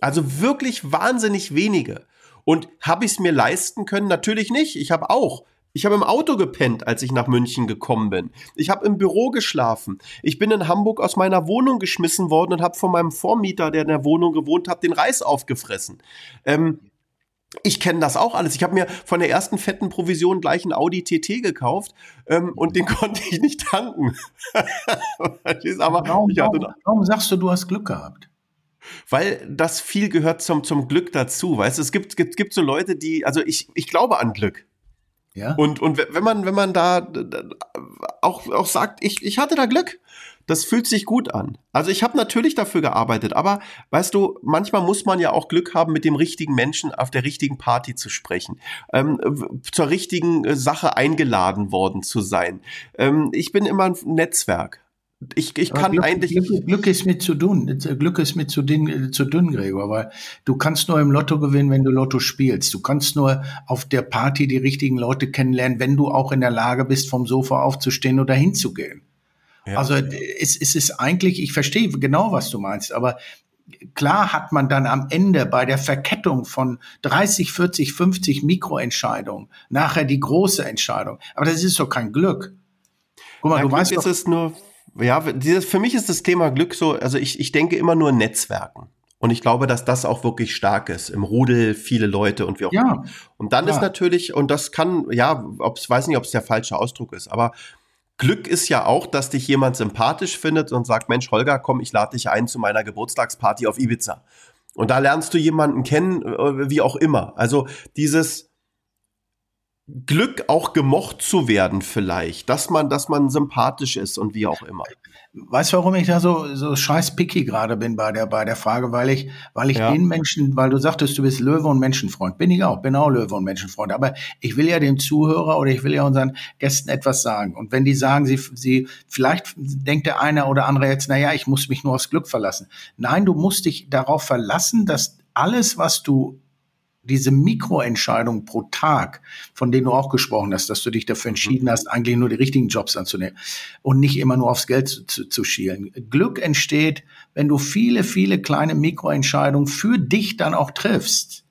B: Also wirklich wahnsinnig wenige. Und habe ich es mir leisten können? Natürlich nicht. Ich habe auch. Ich habe im Auto gepennt, als ich nach München gekommen bin. Ich habe im Büro geschlafen. Ich bin in Hamburg aus meiner Wohnung geschmissen worden und habe von meinem Vormieter, der in der Wohnung gewohnt hat, den Reis aufgefressen. Ähm, ich kenne das auch alles. Ich habe mir von der ersten fetten Provision gleich einen Audi TT gekauft ähm, und den [LAUGHS] konnte ich nicht tanken. [LAUGHS]
C: Aber warum, warum, warum sagst du, du hast Glück gehabt?
B: weil das viel gehört zum, zum Glück dazu. Weißt es gibt, gibt, gibt so Leute, die, also ich, ich glaube an Glück. Ja. Und, und wenn man, wenn man da auch, auch sagt, ich, ich hatte da Glück, das fühlt sich gut an. Also ich habe natürlich dafür gearbeitet, aber weißt du, manchmal muss man ja auch Glück haben, mit dem richtigen Menschen auf der richtigen Party zu sprechen, ähm, zur richtigen äh, Sache eingeladen worden zu sein. Ähm, ich bin immer ein Netzwerk. Ich, ich kann
C: Glück,
B: eigentlich.
C: Glück, Glück, ist mit zu dünn. Glück ist mit zu dünn, zu dünn, Gregor, weil du kannst nur im Lotto gewinnen, wenn du Lotto spielst. Du kannst nur auf der Party die richtigen Leute kennenlernen, wenn du auch in der Lage bist, vom Sofa aufzustehen oder hinzugehen. Ja. Also es, es ist eigentlich, ich verstehe genau, was du meinst, aber klar hat man dann am Ende bei der Verkettung von 30, 40, 50 Mikroentscheidungen nachher die große Entscheidung. Aber das ist doch kein Glück.
B: Guck mal, ja, du Glück weißt ist doch, es nur ja, dieses, für mich ist das Thema Glück so, also ich, ich denke immer nur Netzwerken. Und ich glaube, dass das auch wirklich stark ist. Im Rudel viele Leute und wie auch ja, immer. Und dann ja. ist natürlich, und das kann, ja, ob's, weiß nicht, ob es der falsche Ausdruck ist, aber Glück ist ja auch, dass dich jemand sympathisch findet und sagt, Mensch, Holger, komm, ich lade dich ein zu meiner Geburtstagsparty auf Ibiza. Und da lernst du jemanden kennen, äh, wie auch immer. Also dieses, Glück auch gemocht zu werden vielleicht, dass man, dass man sympathisch ist und wie auch immer.
C: Weißt du, warum ich da so, so scheiß picky gerade bin bei der, bei der Frage? Weil ich, weil ich ja. den Menschen, weil du sagtest, du bist Löwe und Menschenfreund. Bin ich auch, bin auch Löwe und Menschenfreund. Aber ich will ja dem Zuhörer oder ich will ja unseren Gästen etwas sagen. Und wenn die sagen, sie, sie, vielleicht denkt der eine oder andere jetzt, na ja, ich muss mich nur aufs Glück verlassen. Nein, du musst dich darauf verlassen, dass alles, was du diese Mikroentscheidung pro Tag, von denen du auch gesprochen hast, dass du dich dafür entschieden hast, eigentlich nur die richtigen Jobs anzunehmen und nicht immer nur aufs Geld zu, zu, zu schielen. Glück entsteht, wenn du viele, viele kleine Mikroentscheidungen für dich dann auch triffst.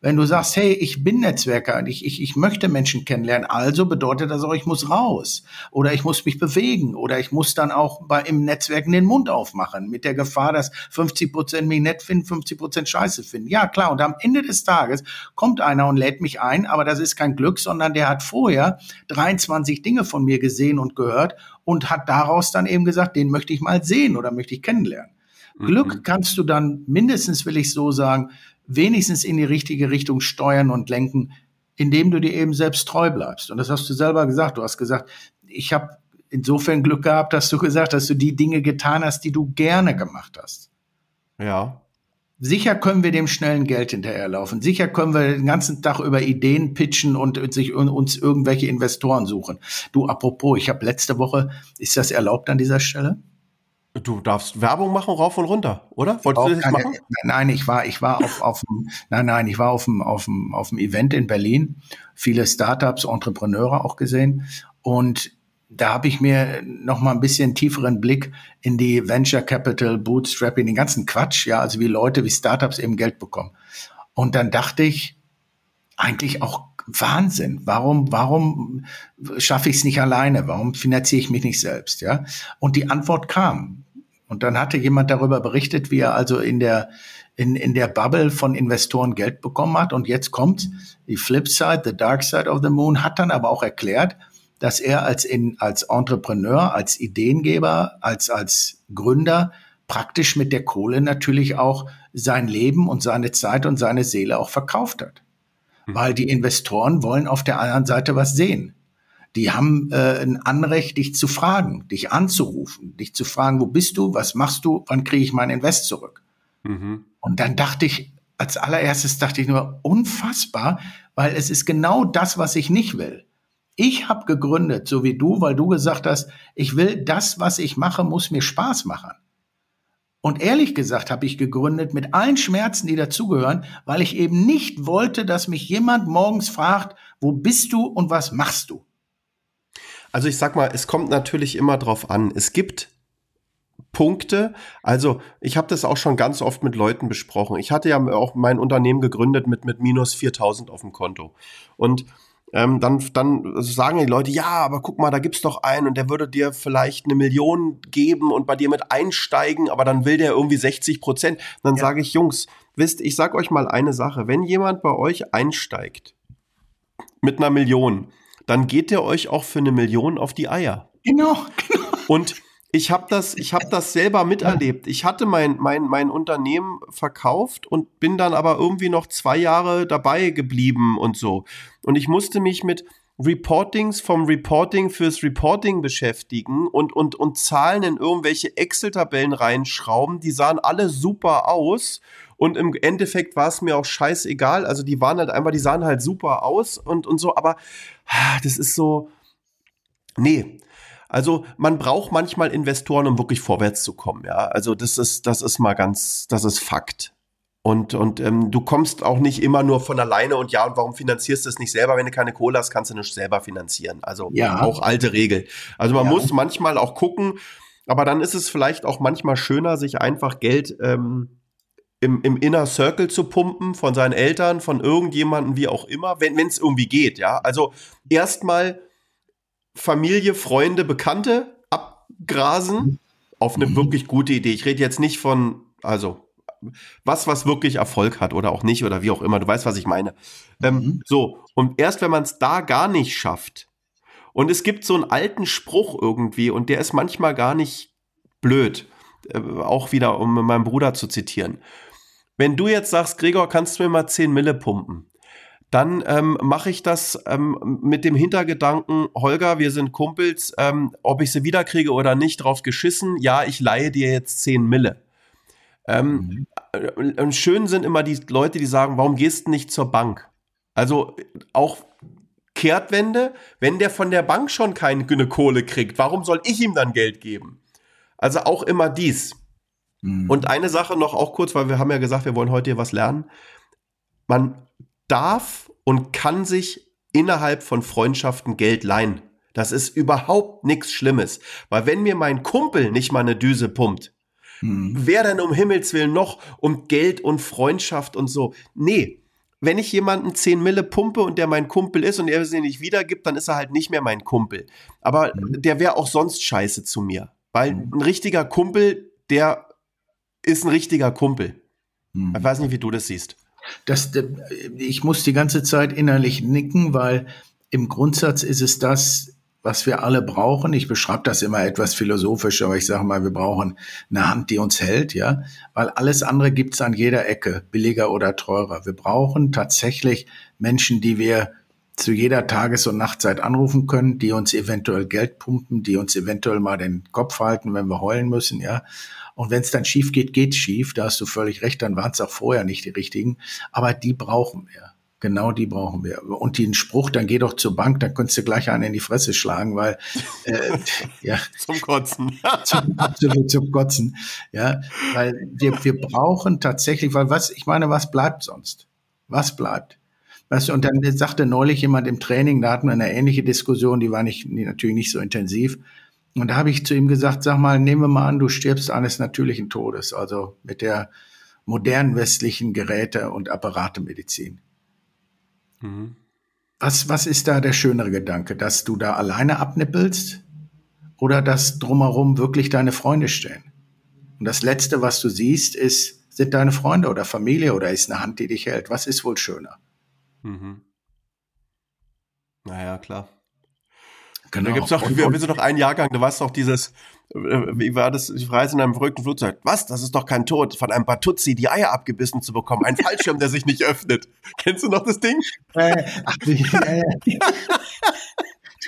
C: Wenn du sagst, hey, ich bin Netzwerker, ich, ich, ich möchte Menschen kennenlernen, also bedeutet das auch, ich muss raus oder ich muss mich bewegen oder ich muss dann auch bei, im Netzwerken den Mund aufmachen mit der Gefahr, dass 50 Prozent mich nett finden, 50 Prozent scheiße finden. Ja, klar. Und am Ende des Tages kommt einer und lädt mich ein, aber das ist kein Glück, sondern der hat vorher 23 Dinge von mir gesehen und gehört und hat daraus dann eben gesagt, den möchte ich mal sehen oder möchte ich kennenlernen. Mhm. Glück kannst du dann mindestens, will ich so sagen, wenigstens in die richtige Richtung steuern und lenken, indem du dir eben selbst treu bleibst. Und das hast du selber gesagt. Du hast gesagt, ich habe insofern Glück gehabt, dass du gesagt hast, dass du die Dinge getan hast, die du gerne gemacht hast.
B: Ja.
C: Sicher können wir dem schnellen Geld hinterherlaufen. Sicher können wir den ganzen Tag über Ideen pitchen und sich uns irgendwelche Investoren suchen. Du, apropos, ich habe letzte Woche, ist das erlaubt an dieser Stelle?
B: Du darfst Werbung machen rauf und runter, oder?
C: Wolltest du das keine, machen? Nein, ich war, ich war auf, [LAUGHS] auf dem, nein, nein, ich war auf dem, auf dem, auf dem Event in Berlin. Viele Startups, Entrepreneure auch gesehen. Und da habe ich mir noch mal ein bisschen tieferen Blick in die Venture Capital, Bootstrapping, den ganzen Quatsch, ja, also wie Leute, wie Startups eben Geld bekommen. Und dann dachte ich, eigentlich auch Wahnsinn. Warum, warum schaffe ich es nicht alleine? Warum finanziere ich mich nicht selbst? Ja. Und die Antwort kam Und dann hatte jemand darüber berichtet, wie er also in der, in, in der Bubble von Investoren Geld bekommen hat. Und jetzt kommt die Flip Side, the Dark Side of the Moon, hat dann aber auch erklärt, dass er als, in, als Entrepreneur, als Ideengeber, als, als Gründer praktisch mit der Kohle natürlich auch sein Leben und seine Zeit und seine Seele auch verkauft hat. Mhm. Weil die Investoren wollen auf der anderen Seite was sehen. Die haben äh, ein Anrecht, dich zu fragen, dich anzurufen, dich zu fragen, wo bist du, was machst du, wann kriege ich mein Invest zurück? Mhm. Und dann dachte ich, als allererstes dachte ich nur, unfassbar, weil es ist genau das, was ich nicht will. Ich habe gegründet, so wie du, weil du gesagt hast, ich will das, was ich mache, muss mir Spaß machen. Und ehrlich gesagt habe ich gegründet mit allen Schmerzen, die dazugehören, weil ich eben nicht wollte, dass mich jemand morgens fragt, wo bist du und was machst du?
B: Also ich sag mal, es kommt natürlich immer drauf an. Es gibt Punkte. Also ich habe das auch schon ganz oft mit Leuten besprochen. Ich hatte ja auch mein Unternehmen gegründet mit, mit minus 4000 auf dem Konto. Und ähm, dann, dann sagen die Leute, ja, aber guck mal, da gibt's doch einen und der würde dir vielleicht eine Million geben und bei dir mit einsteigen, aber dann will der irgendwie 60 Prozent. Dann ja. sage ich, Jungs, wisst, ich sag euch mal eine Sache, wenn jemand bei euch einsteigt mit einer Million, dann geht der euch auch für eine Million auf die Eier.
C: Genau, genau.
B: Und ich habe das, ich habe das selber miterlebt. Ich hatte mein, mein, mein Unternehmen verkauft und bin dann aber irgendwie noch zwei Jahre dabei geblieben und so. Und ich musste mich mit Reportings vom Reporting fürs Reporting beschäftigen und, und, und Zahlen in irgendwelche Excel-Tabellen reinschrauben. Die sahen alle super aus. Und im Endeffekt war es mir auch scheißegal. Also die waren halt einfach, die sahen halt super aus und, und so. Aber das ist so, nee, also man braucht manchmal Investoren, um wirklich vorwärts zu kommen. Ja, also das ist das ist mal ganz, das ist Fakt. Und, und ähm, du kommst auch nicht immer nur von alleine und ja, und warum finanzierst du es nicht selber? Wenn du keine Kohle hast, kannst du nicht selber finanzieren. Also ja. auch alte Regel. Also man ja. muss manchmal auch gucken, aber dann ist es vielleicht auch manchmal schöner, sich einfach Geld ähm, im, im Inner Circle zu pumpen von seinen Eltern, von irgendjemandem, wie auch immer, wenn es irgendwie geht, ja. Also erstmal Familie, Freunde, Bekannte abgrasen. Auf eine mhm. wirklich gute Idee. Ich rede jetzt nicht von, also was, was wirklich Erfolg hat oder auch nicht oder wie auch immer. Du weißt, was ich meine. Ähm, mhm. So, und erst wenn man es da gar nicht schafft, und es gibt so einen alten Spruch irgendwie, und der ist manchmal gar nicht blöd, äh, auch wieder, um meinen Bruder zu zitieren. Wenn du jetzt sagst, Gregor, kannst du mir mal 10 Mille pumpen? dann ähm, mache ich das ähm, mit dem Hintergedanken, Holger, wir sind Kumpels, ähm, ob ich sie wiederkriege oder nicht, drauf geschissen, ja, ich leihe dir jetzt 10 Mille. Ähm, mhm. Und schön sind immer die Leute, die sagen, warum gehst du nicht zur Bank? Also auch Kehrtwende, wenn der von der Bank schon keine Kohle kriegt, warum soll ich ihm dann Geld geben? Also auch immer dies. Mhm. Und eine Sache noch auch kurz, weil wir haben ja gesagt, wir wollen heute hier was lernen. Man darf und kann sich innerhalb von Freundschaften Geld leihen. Das ist überhaupt nichts Schlimmes. Weil wenn mir mein Kumpel nicht mal eine Düse pumpt, hm. wer denn um Himmels Willen noch um Geld und Freundschaft und so? Nee. Wenn ich jemanden 10 Mille pumpe und der mein Kumpel ist und er sie nicht wiedergibt, dann ist er halt nicht mehr mein Kumpel. Aber hm. der wäre auch sonst scheiße zu mir. Weil hm. ein richtiger Kumpel, der ist ein richtiger Kumpel. Hm. Ich weiß nicht, wie du das siehst.
C: Das, ich muss die ganze Zeit innerlich nicken, weil im Grundsatz ist es das, was wir alle brauchen. Ich beschreibe das immer etwas philosophisch, aber ich sage mal, wir brauchen eine Hand, die uns hält, ja, weil alles andere gibt's an jeder Ecke, billiger oder teurer. Wir brauchen tatsächlich Menschen, die wir zu jeder Tages- und Nachtzeit anrufen können, die uns eventuell Geld pumpen, die uns eventuell mal den Kopf halten, wenn wir heulen müssen, ja. Und wenn es dann schief geht, geht schief. Da hast du völlig recht. Dann waren es auch vorher nicht die richtigen. Aber die brauchen wir. Genau die brauchen wir. Und den Spruch, dann geh doch zur Bank, dann könntest du gleich einen in die Fresse schlagen, weil äh, [LAUGHS] ja
B: zum Kotzen. [LAUGHS]
C: zum, absolut zum Kotzen. Ja, weil wir, wir brauchen tatsächlich, weil was, ich meine, was bleibt sonst? Was bleibt? Weißt du, und dann sagte neulich jemand im Training, da hatten wir eine ähnliche Diskussion, die war nicht, natürlich nicht so intensiv. Und da habe ich zu ihm gesagt, sag mal, nehmen wir mal an, du stirbst eines natürlichen Todes, also mit der modernen westlichen Geräte- und Apparatemedizin. Mhm. Was, was ist da der schönere Gedanke, dass du da alleine abnippelst oder dass drumherum wirklich deine Freunde stehen? und das Letzte, was du siehst, ist, sind deine Freunde oder Familie oder ist eine Hand, die dich hält. Was ist wohl schöner? Mhm.
B: Naja, klar. Genau. Da gibt's doch, wir, wir sind doch ein Jahrgang, da war es doch dieses, äh, wie war das, ich reise in einem verrückten Flugzeug. Was? Das ist doch kein Tod, von einem Batuzzi die Eier abgebissen zu bekommen. Ein Fallschirm, der sich nicht öffnet. [LAUGHS] Kennst du noch das Ding? Äh, ach, ja, [LAUGHS] ja.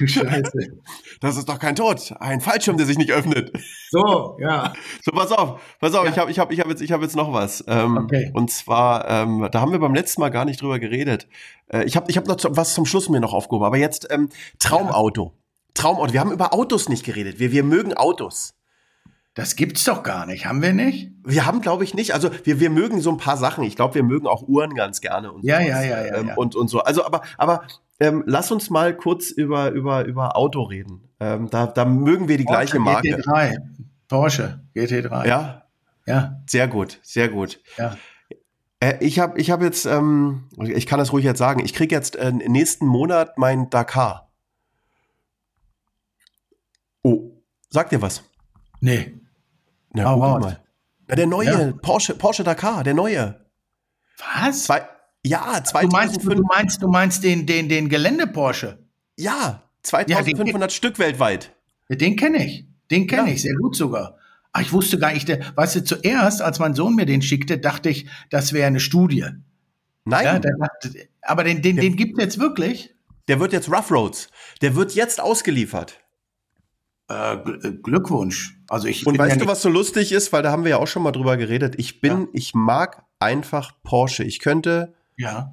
B: Du [LAUGHS] Scheiße. Das ist doch kein Tod. Ein Fallschirm, der sich nicht öffnet.
C: So, ja.
B: So, pass auf, pass auf, ja. ich habe ich hab, ich hab jetzt, ich hab jetzt noch was. Ähm, okay. Und zwar, ähm, da haben wir beim letzten Mal gar nicht drüber geredet. Äh, ich habe ich hab noch was zum Schluss mir noch aufgehoben, aber jetzt ähm, Traumauto. Traumauto. Wir haben über Autos nicht geredet. Wir, wir mögen Autos.
C: Das gibt's doch gar nicht, haben wir nicht?
B: Wir haben, glaube ich, nicht. Also wir, wir mögen so ein paar Sachen. Ich glaube, wir mögen auch Uhren ganz gerne und
C: ja, ja, ja, ja,
B: ähm,
C: ja.
B: Und, und so. Also, aber, aber ähm, lass uns mal kurz über, über, über Auto reden. Ähm, da, da mögen wir die Porsche, gleiche Marke.
C: GT3. Porsche, GT3.
B: Ja? Ja. Sehr gut, sehr gut. Ja. Äh, ich habe ich hab jetzt, ähm, ich kann das ruhig jetzt sagen, ich kriege jetzt äh, nächsten Monat mein Dakar. Oh, sag dir was?
C: Nee.
B: Na, oh, guck mal. Na, der neue ja. Porsche, Porsche Dakar, der neue.
C: Was?
B: Zwei, ja,
C: 2005. Du meinst, du meinst, du meinst den, den, den Gelände Porsche?
B: Ja, 2500 ja, Stück weltweit.
C: Den kenne ich. Den kenne ja. ich, sehr gut sogar. Ach, ich wusste gar nicht, der, weißt du, zuerst, als mein Sohn mir den schickte, dachte ich, das wäre eine Studie.
B: Nein. Ja,
C: dachte, aber den, den, den gibt es jetzt wirklich?
B: Der wird jetzt Rough Roads. Der wird jetzt ausgeliefert.
C: Äh, äh, Glückwunsch. Also ich
B: Und weißt ja du, was so lustig ist, weil da haben wir ja auch schon mal drüber geredet. Ich bin, ja. ich mag einfach Porsche. Ich könnte,
C: ja.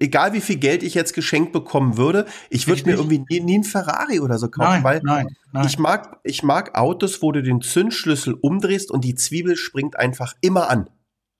B: Egal wie viel Geld ich jetzt geschenkt bekommen würde, ich würde mir irgendwie nie, nie ein Ferrari oder so kaufen,
C: nein,
B: weil
C: nein, nein.
B: ich mag, ich mag Autos, wo du den Zündschlüssel umdrehst und die Zwiebel springt einfach immer an.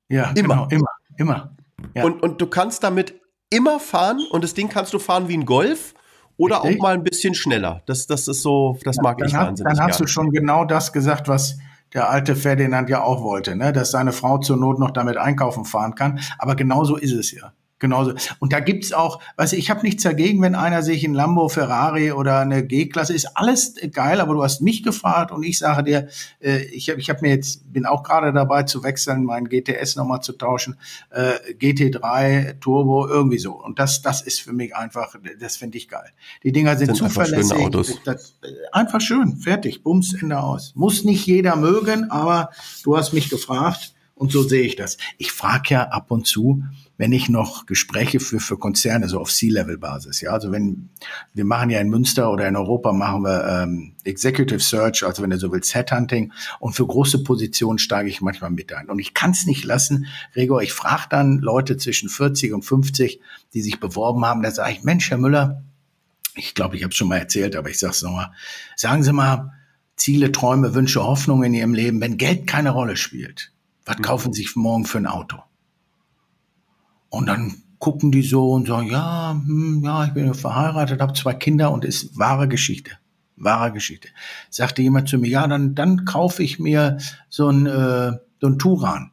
C: Ja, immer, genau, immer, immer.
B: Ja. Und, und du kannst damit immer fahren und das Ding kannst du fahren wie ein Golf oder Richtig? auch mal ein bisschen schneller. Das, das ist so, das mag ich
C: hat,
B: wahnsinnig.
C: Dann hast gerne. du schon genau das gesagt, was der alte Ferdinand ja auch wollte, ne? dass seine Frau zur Not noch damit einkaufen fahren kann. Aber genauso ist es ja. Genauso. Und da gibt's auch, weißt du, ich habe nichts dagegen, wenn einer sich ein Lambo, Ferrari oder eine G-Klasse ist, alles geil, aber du hast mich gefragt und ich sage dir, äh, ich habe ich hab mir jetzt, bin auch gerade dabei zu wechseln, meinen GTS nochmal zu tauschen, äh, GT3, Turbo, irgendwie so. Und das, das ist für mich einfach, das finde ich geil. Die Dinger sind, sind zuverlässig. Einfach, Autos. Das, äh, einfach schön, fertig, bums, Ende aus. Muss nicht jeder mögen, aber du hast mich gefragt und so sehe ich das. Ich frage ja ab und zu, wenn ich noch Gespräche für, für Konzerne, so auf C-Level-Basis, ja, also wenn, wir machen ja in Münster oder in Europa machen wir ähm, Executive Search, also wenn du so willst, Headhunting und für große Positionen steige ich manchmal mit ein. Und ich kann es nicht lassen, Gregor, ich frage dann Leute zwischen 40 und 50, die sich beworben haben, da sage ich, Mensch, Herr Müller, ich glaube, ich habe es schon mal erzählt, aber ich sage es nochmal, sagen Sie mal, Ziele, Träume, Wünsche, Hoffnungen in Ihrem Leben, wenn Geld keine Rolle spielt, was mhm. kaufen Sie sich morgen für ein Auto? Und dann gucken die so und sagen, ja, hm, ja, ich bin verheiratet, habe zwei Kinder und ist wahre Geschichte. Wahre Geschichte. Sagte jemand zu mir, ja, dann, dann kaufe ich mir so ein, äh, so ein Turan.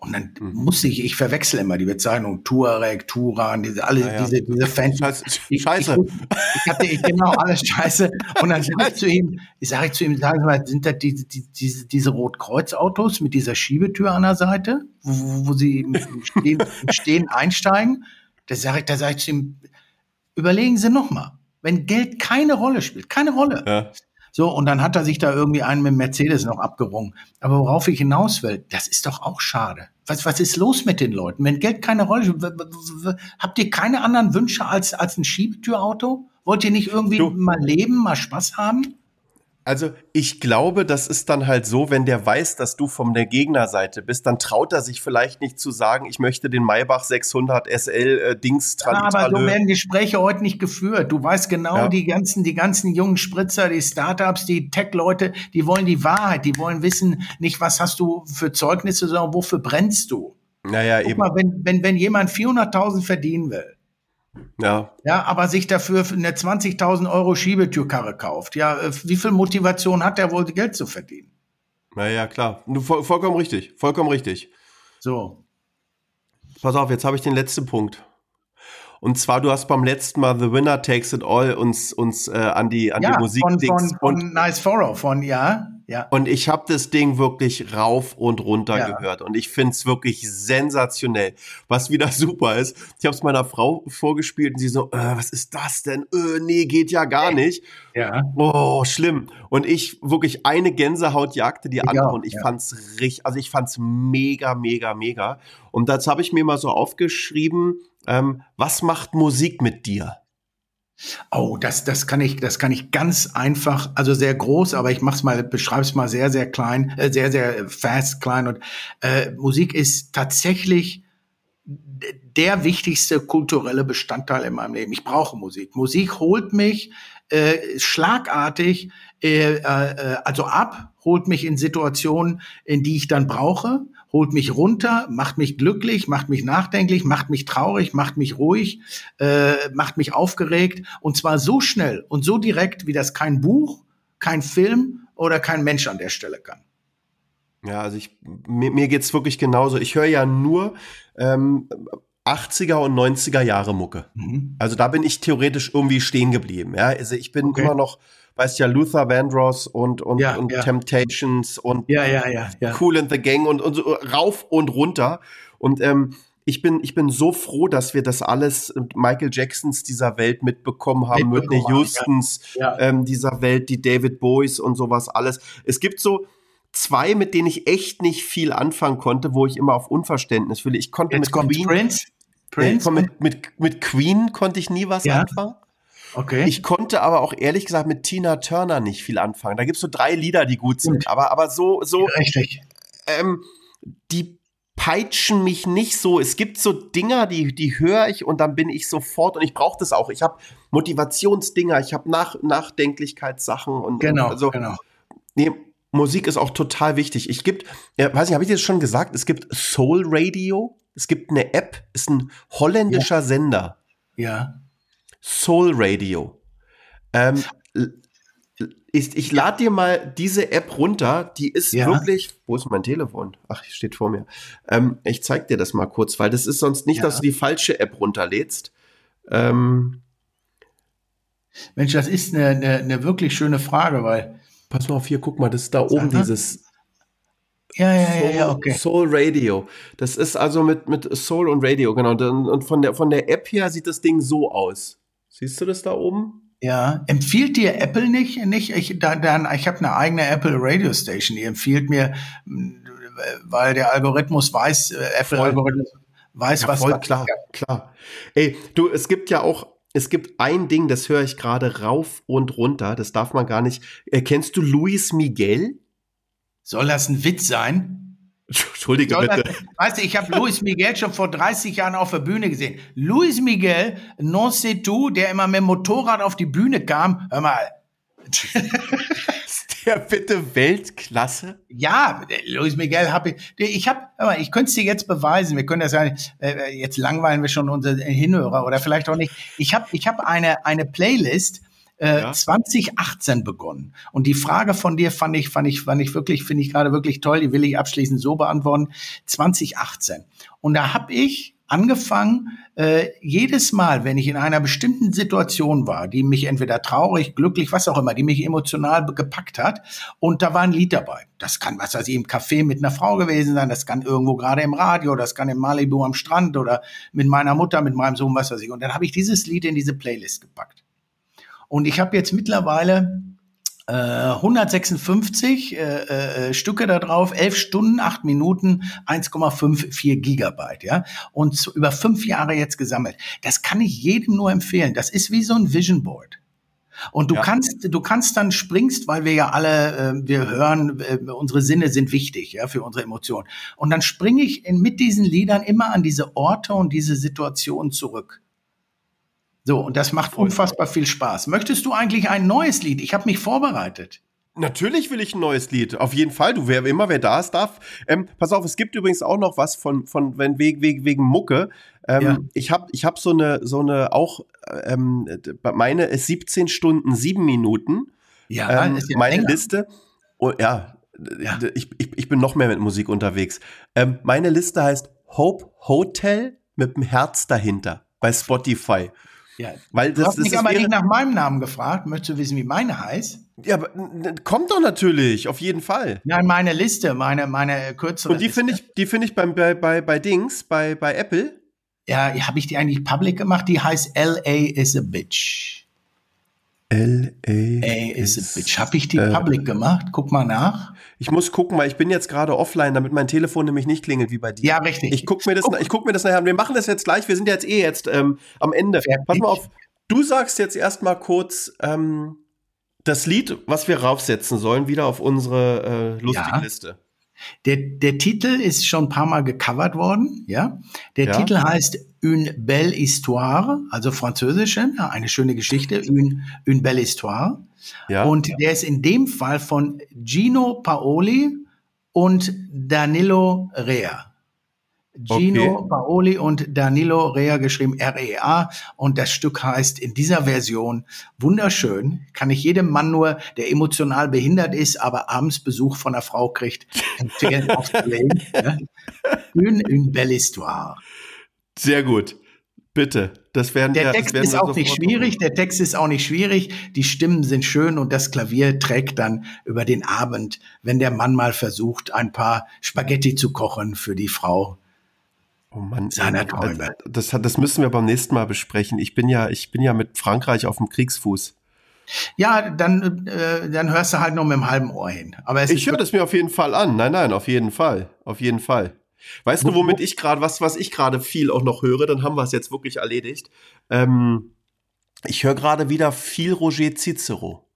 C: Und dann mhm. musste ich, ich verwechsel immer die Bezeichnung Tuareg, Turan, diese, alle, ja, ja. diese, diese Fans.
B: Scheiße. Scheiße.
C: Ich, ich, hatte ich, genau alles Scheiße. Und dann sage ich zu ihm, ich sage zu ihm, sag mal, sind das diese, diese, diese Rotkreuzautos mit dieser Schiebetür an der Seite, wo, wo sie Stehen, Stehen einsteigen? Da sage ich, da sage ich zu ihm, überlegen Sie noch mal, wenn Geld keine Rolle spielt, keine Rolle. Ja. So, und dann hat er sich da irgendwie einen mit Mercedes noch abgerungen. Aber worauf ich hinaus will, das ist doch auch schade. Was, was ist los mit den Leuten? Wenn Geld keine Rolle spielt, habt ihr keine anderen Wünsche als, als ein Schiebetürauto? Wollt ihr nicht irgendwie du. mal leben, mal Spaß haben?
B: Also ich glaube, das ist dann halt so, wenn der weiß, dass du von der Gegnerseite bist, dann traut er sich vielleicht nicht zu sagen, ich möchte den Maybach 600 SL äh, Dings
C: ja, Aber so werden Gespräche heute nicht geführt. Du weißt genau, ja. die ganzen, die ganzen jungen Spritzer, die Startups, die Tech-Leute, die wollen die Wahrheit, die wollen wissen, nicht was hast du für Zeugnisse, sondern wofür brennst du.
B: Naja, Guck eben.
C: Mal, wenn, wenn, wenn jemand 400.000 verdienen will,
B: ja.
C: Ja, aber sich dafür eine 20.000 Euro Schiebetürkarre kauft. Ja, äh, wie viel Motivation hat er wohl, Geld zu verdienen?
B: Naja, klar. Du, voll, vollkommen richtig. Vollkommen richtig.
C: So.
B: Pass auf, jetzt habe ich den letzten Punkt. Und zwar, du hast beim letzten Mal The Winner Takes It All uns, uns äh, an die, an
C: ja,
B: die Musik
C: von, von, von Nice Furrow, von, ja. Ja.
B: Und ich habe das Ding wirklich rauf und runter
C: Ja.
B: gehört. Und ich find's wirklich sensationell. Was wieder [LAUGHS] super ist, ich habe es meiner Frau vorgespielt und sie so, äh, was ist das denn? Äh, nee, geht ja gar nicht.
C: Ja.
B: Oh, schlimm. Und ich wirklich eine Gänsehaut jagte die andere
C: auch,
B: und ich
C: ja.
B: fand's richtig, also ich fand's mega, mega, mega. Und das habe ich mir mal so aufgeschrieben, ähm, was macht Musik mit dir?
C: Oh, das, das kann ich, das kann ich ganz einfach, also sehr groß, aber ich mach's mal, beschreib's mal sehr, sehr klein, äh, sehr, sehr fast klein und äh, Musik ist tatsächlich der wichtigste kulturelle Bestandteil in meinem Leben. Ich brauche Musik. Musik holt mich äh, schlagartig, äh, äh, also ab, holt mich in Situationen, in die ich dann brauche, holt mich runter, macht mich glücklich, macht mich nachdenklich, macht mich traurig, macht mich ruhig, äh, macht mich aufgeregt und zwar so schnell und so direkt, wie das kein Buch, kein Film oder kein Mensch an der Stelle kann.
B: Ja, also ich, mir, mir geht's wirklich genauso. Ich höre ja nur ähm, 80er und 90er Jahre Mucke.
C: Mhm.
B: Also da bin ich theoretisch irgendwie stehen geblieben. Ja, also ich bin
C: Okay.
B: immer noch, weißt ja, Luther Vandross und und,
C: Ja,
B: und
C: ja.
B: Temptations und
C: Ja, ja, ja.
B: Cool in the Gang und, und so rauf und runter. Und ähm, ich bin, ich bin so froh, dass wir das alles äh, Michael Jacksons dieser Welt mitbekommen haben,
C: Mitbekommen
B: Whitney. Houstons ähm, dieser Welt, die David Boys und sowas alles. Es gibt so zwei, mit denen ich echt nicht viel anfangen konnte, wo ich immer auf Unverständnis fühle. Ich konnte
C: Jetzt
B: mit Queen,
C: Prince.
B: Nee,
C: Prince.
B: komm, mit, mit, mit Queen konnte ich nie was
C: Ja.
B: anfangen.
C: Okay.
B: Ich konnte aber auch ehrlich gesagt mit Tina Turner nicht viel anfangen. Da gibt's so drei Lieder, die gut sind. Aber, aber so, so,
C: Richtig.
B: ähm, die peitschen mich nicht so. Es gibt so Dinger, die, die höre ich und dann bin ich sofort und ich brauche das auch. Ich habe Motivationsdinger, ich habe Nach Nachdenklichkeitssachen und
C: Genau,
B: und also,
C: genau.
B: Nee, Musik ist auch total wichtig. Ich gibt, ja, weiß nicht, habe ich dir das schon gesagt? Es gibt Soul Radio. Es gibt eine App, ist ein holländischer Sender.
C: Ja.
B: Soul Radio. Ähm, ich ich lade dir mal diese App runter. Die ist
C: Ja.
B: wirklich. Wo ist mein Telefon? Ach, steht vor mir. Ähm, ich zeig dir das mal kurz, weil das ist sonst nicht,
C: Ja.
B: dass du die falsche App runterlädst. Ähm,
C: Mensch, das ist eine, eine, eine wirklich schöne Frage, weil.
B: pass mal auf hier, guck mal, das ist da oben
C: mal.
B: dieses
C: Ja, ja, ja,
B: Soul,
C: ja, okay.
B: Soul Radio. Das ist also mit, mit Soul und Radio, genau. Und, und von, der, von der App her sieht das Ding so aus. Siehst du das da oben?
C: Ja, empfiehlt dir Apple nicht? nicht ich da, dann, ich habe eine eigene Apple Radio Station, die empfiehlt mir, mh, weil der Algorithmus weiß, äh, Apple
B: Voll.
C: Algorithmus weiß,
B: Ja,
C: was
B: voll
C: was-
B: klar, klar. Ey, du, es gibt ja auch, es gibt ein Ding, das höre ich gerade rauf und runter, das darf man gar nicht. Äh, kennst du Luis Miguel?
C: Soll das ein Witz sein?
B: Entschuldige bitte.
C: weißt du, ich habe Luis Miguel schon vor 30 Jahren auf der Bühne gesehen. Luis Miguel, non c'est tout, der immer mit dem Motorrad auf die Bühne kam. Hör mal,
B: Ist der bitte Weltklasse?
C: Ja, Luis Miguel habe ich. Ich habe, ich könnte es dir jetzt beweisen. Wir können das ja äh, jetzt langweilen wir schon unsere Hinhörer oder vielleicht auch nicht. Ich habe, ich habe eine eine Playlist. Äh,
B: Ja.
C: 2018 begonnen und die Frage von dir fand ich fand ich fand ich wirklich finde ich gerade wirklich toll die will ich abschließend so beantworten 2018 und da habe ich angefangen äh, jedes Mal wenn ich in einer bestimmten Situation war die mich entweder traurig glücklich was auch immer die mich emotional gepackt hat und da war ein Lied dabei. Das kann, was weiß ich, im Café mit einer Frau gewesen sein, das kann irgendwo gerade im Radio, das kann im Malibu am Strand oder mit meiner Mutter, mit meinem Sohn, was weiß ich. Und dann habe ich dieses Lied in diese Playlist gepackt. Und ich habe jetzt mittlerweile äh, 156 äh, äh, Stücke da drauf, 11 Stunden, 8 Minuten, 1,54 Gigabyte, ja. Und so über fünf Jahre jetzt gesammelt. Das kann ich jedem nur empfehlen. Das ist wie so ein Vision Board. Und du
B: Ja.
C: kannst, du kannst dann springst, weil wir ja alle, äh, wir hören, äh, unsere Sinne sind wichtig, ja, für unsere Emotionen. Und dann springe ich in, mit diesen Liedern immer an diese Orte und diese Situationen zurück. So, und das macht unfassbar viel Spaß. Möchtest du eigentlich ein neues Lied? Ich habe mich vorbereitet.
B: Natürlich will ich ein neues Lied. Auf jeden Fall. Du, wer immer wer da ist, darf. Ähm, pass auf, es gibt übrigens auch noch was von, von wenn wegen, wegen, wegen Mucke. Ähm,
C: Ja.
B: Ich habe ich hab so eine, so eine auch, ähm, meine ist 17 Stunden, 7 Minuten.
C: Ja,
B: ähm,
C: ist ja
B: meine
C: länger.
B: Liste. Oh, ja,
C: Ja.
B: Ich, ich, ich bin noch mehr mit Musik unterwegs. Ähm, meine Liste heißt Hope Hotel mit dem Herz dahinter bei Spotify.
C: Ja.
B: Weil
C: du
B: das,
C: hast
B: das
C: mich
B: ist
C: aber nicht nach meinem Namen gefragt. Möchtest du wissen, wie meine heißt?
B: Ja, aber kommt doch natürlich, auf jeden Fall.
C: Nein, meine Liste, meine, meine kürzere
B: Und die finde ich, die finde ich beim, bei, bei, bei Dings, bei, bei Apple.
C: Ja, habe ich die eigentlich public gemacht? Die heißt LA is a Bitch.
B: L.A.
C: A is a Bitch. Habe ich die
B: äh,
C: public gemacht? Guck mal nach.
B: Ich muss gucken, weil ich bin jetzt gerade offline, damit mein Telefon nämlich nicht klingelt wie bei dir.
C: Ja, richtig.
B: Ich guck mir das, ich guck mir das nachher an. Wir machen das jetzt gleich. Wir sind jetzt eh jetzt ähm, am Ende.
C: Fertig.
B: Pass mal auf. Du sagst jetzt erstmal kurz ähm, das Lied, was wir raufsetzen sollen, wieder auf unsere äh, lustige
C: Ja.
B: Liste.
C: Der, der Titel ist schon ein paar Mal gecovert worden, ja. Der
B: Ja.
C: Titel heißt Une belle histoire, also französische, eine schöne Geschichte, une, une belle histoire.
B: Ja.
C: Und der ist in dem Fall von Gino Paoli und Danilo Rea. Gino
B: Okay.
C: Paoli und Danilo Rea geschrieben R-E-A und das Stück heißt in dieser Version wunderschön, kann ich jedem Mann nur, der emotional behindert ist, aber abends Besuch von einer Frau kriegt, [LAUGHS] empfehlen aufzulegen. Ja? Une, une belle histoire.
B: Sehr gut. Bitte. Das werden
C: Der
B: das
C: Text
B: werden
C: ist auch nicht schwierig,
B: machen.
C: der Text ist auch nicht schwierig, die Stimmen sind schön und das Klavier trägt dann über den Abend, wenn der Mann mal versucht, ein paar Spaghetti zu kochen für die Frau.
B: Oh Mann,
C: seiner
B: ey,
C: Träume.
B: Das, das müssen wir beim nächsten Mal besprechen. Ich bin ja, ich bin ja mit Frankreich auf dem Kriegsfuß.
C: Ja, dann, äh, dann hörst du halt nur mit dem halben Ohr hin. Aber es
B: Ich höre das mir auf jeden Fall an. Nein, nein, auf jeden Fall. Auf jeden Fall. Weißt du, womit ich gerade, was, was ich gerade viel auch noch höre, dann haben wir es jetzt wirklich erledigt. Ähm, ich höre gerade wieder viel Roger Cicero.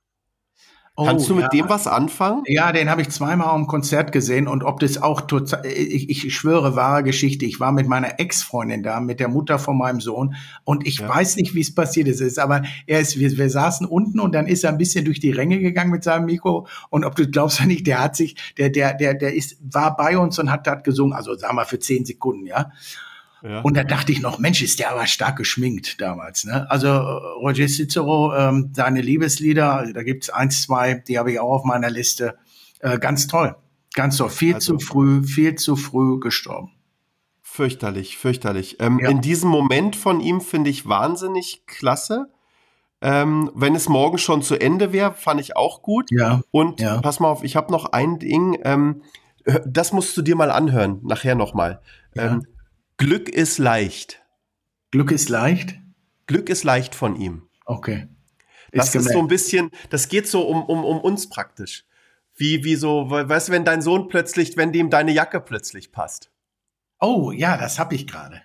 C: Oh,
B: Kannst du mit
C: ja.
B: dem was anfangen?
C: Ja, den habe ich zweimal am Konzert gesehen und ob das auch total, ich, ich schwöre, wahre Geschichte. Ich war mit meiner Ex-Freundin da, mit der Mutter von meinem Sohn und ich
B: Ja.
C: weiß nicht, wie es passiert ist, aber er ist, wir, wir saßen unten und dann ist er ein bisschen durch die Ränge gegangen mit seinem Mikro und ob du glaubst oder nicht, der hat sich, der, der, der, der ist, war bei uns und hat das gesungen, also sagen wir für zehn Sekunden, ja.
B: Ja.
C: Und da dachte ich noch, Mensch, ist der aber stark geschminkt damals. Ne? Also äh, Roger Cicero, ähm, seine Liebeslieder, da gibt's eins, zwei, die habe ich auch auf meiner Liste. Äh, ganz toll, ganz toll. Viel
B: Also-
C: zu früh, viel zu früh gestorben.
B: Fürchterlich, fürchterlich. Ähm,
C: Ja.
B: In diesem Moment von ihm finde ich wahnsinnig klasse. Ähm, wenn es morgen schon zu Ende wäre, fand ich auch gut.
C: Ja,
B: Und
C: Ja.
B: pass mal auf, ich habe noch ein Ding, ähm, hör- das musst du dir mal anhören, nachher nochmal.
C: Ja.
B: Ähm, Glück ist leicht.
C: Glück ist leicht.
B: Glück ist leicht von ihm.
C: Okay.
B: Das ist so
C: gemerkt.
B: ein bisschen, das geht so um, um, um uns praktisch. Wie, wie so, we- weißt du, wenn dein Sohn plötzlich, wenn dem deine Jacke plötzlich passt.
C: Oh, ja, das habe ich gerade.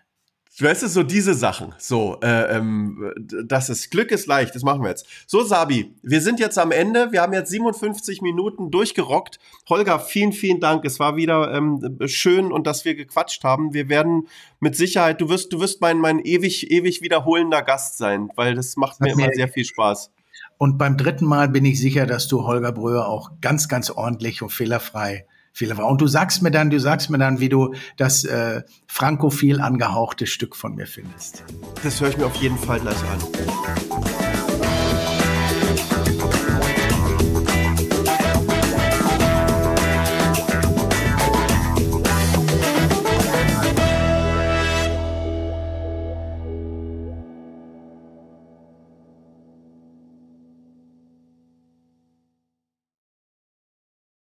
B: Weißt du, so diese Sachen. So, äh, ähm, das ist Glück ist leicht, das machen wir jetzt. So, Sabi, wir sind jetzt am Ende. Wir haben jetzt 57 Minuten durchgerockt. Holger, vielen, vielen Dank. Es war wieder ähm, schön und dass wir gequatscht haben. Wir werden mit Sicherheit, du wirst, du wirst mein, mein ewig, ewig wiederholender Gast sein, weil das macht mir
C: Hat
B: immer
C: mir-
B: sehr viel Spaß.
C: Und beim dritten Mal bin ich sicher, dass du Holger Bröhr auch ganz, ganz ordentlich und fehlerfrei, fehlerfrei. Und du sagst mir dann, du sagst mir dann, wie du das äh, frankophil angehauchte Stück von mir findest.
B: Das höre ich mir auf jeden Fall gleich an.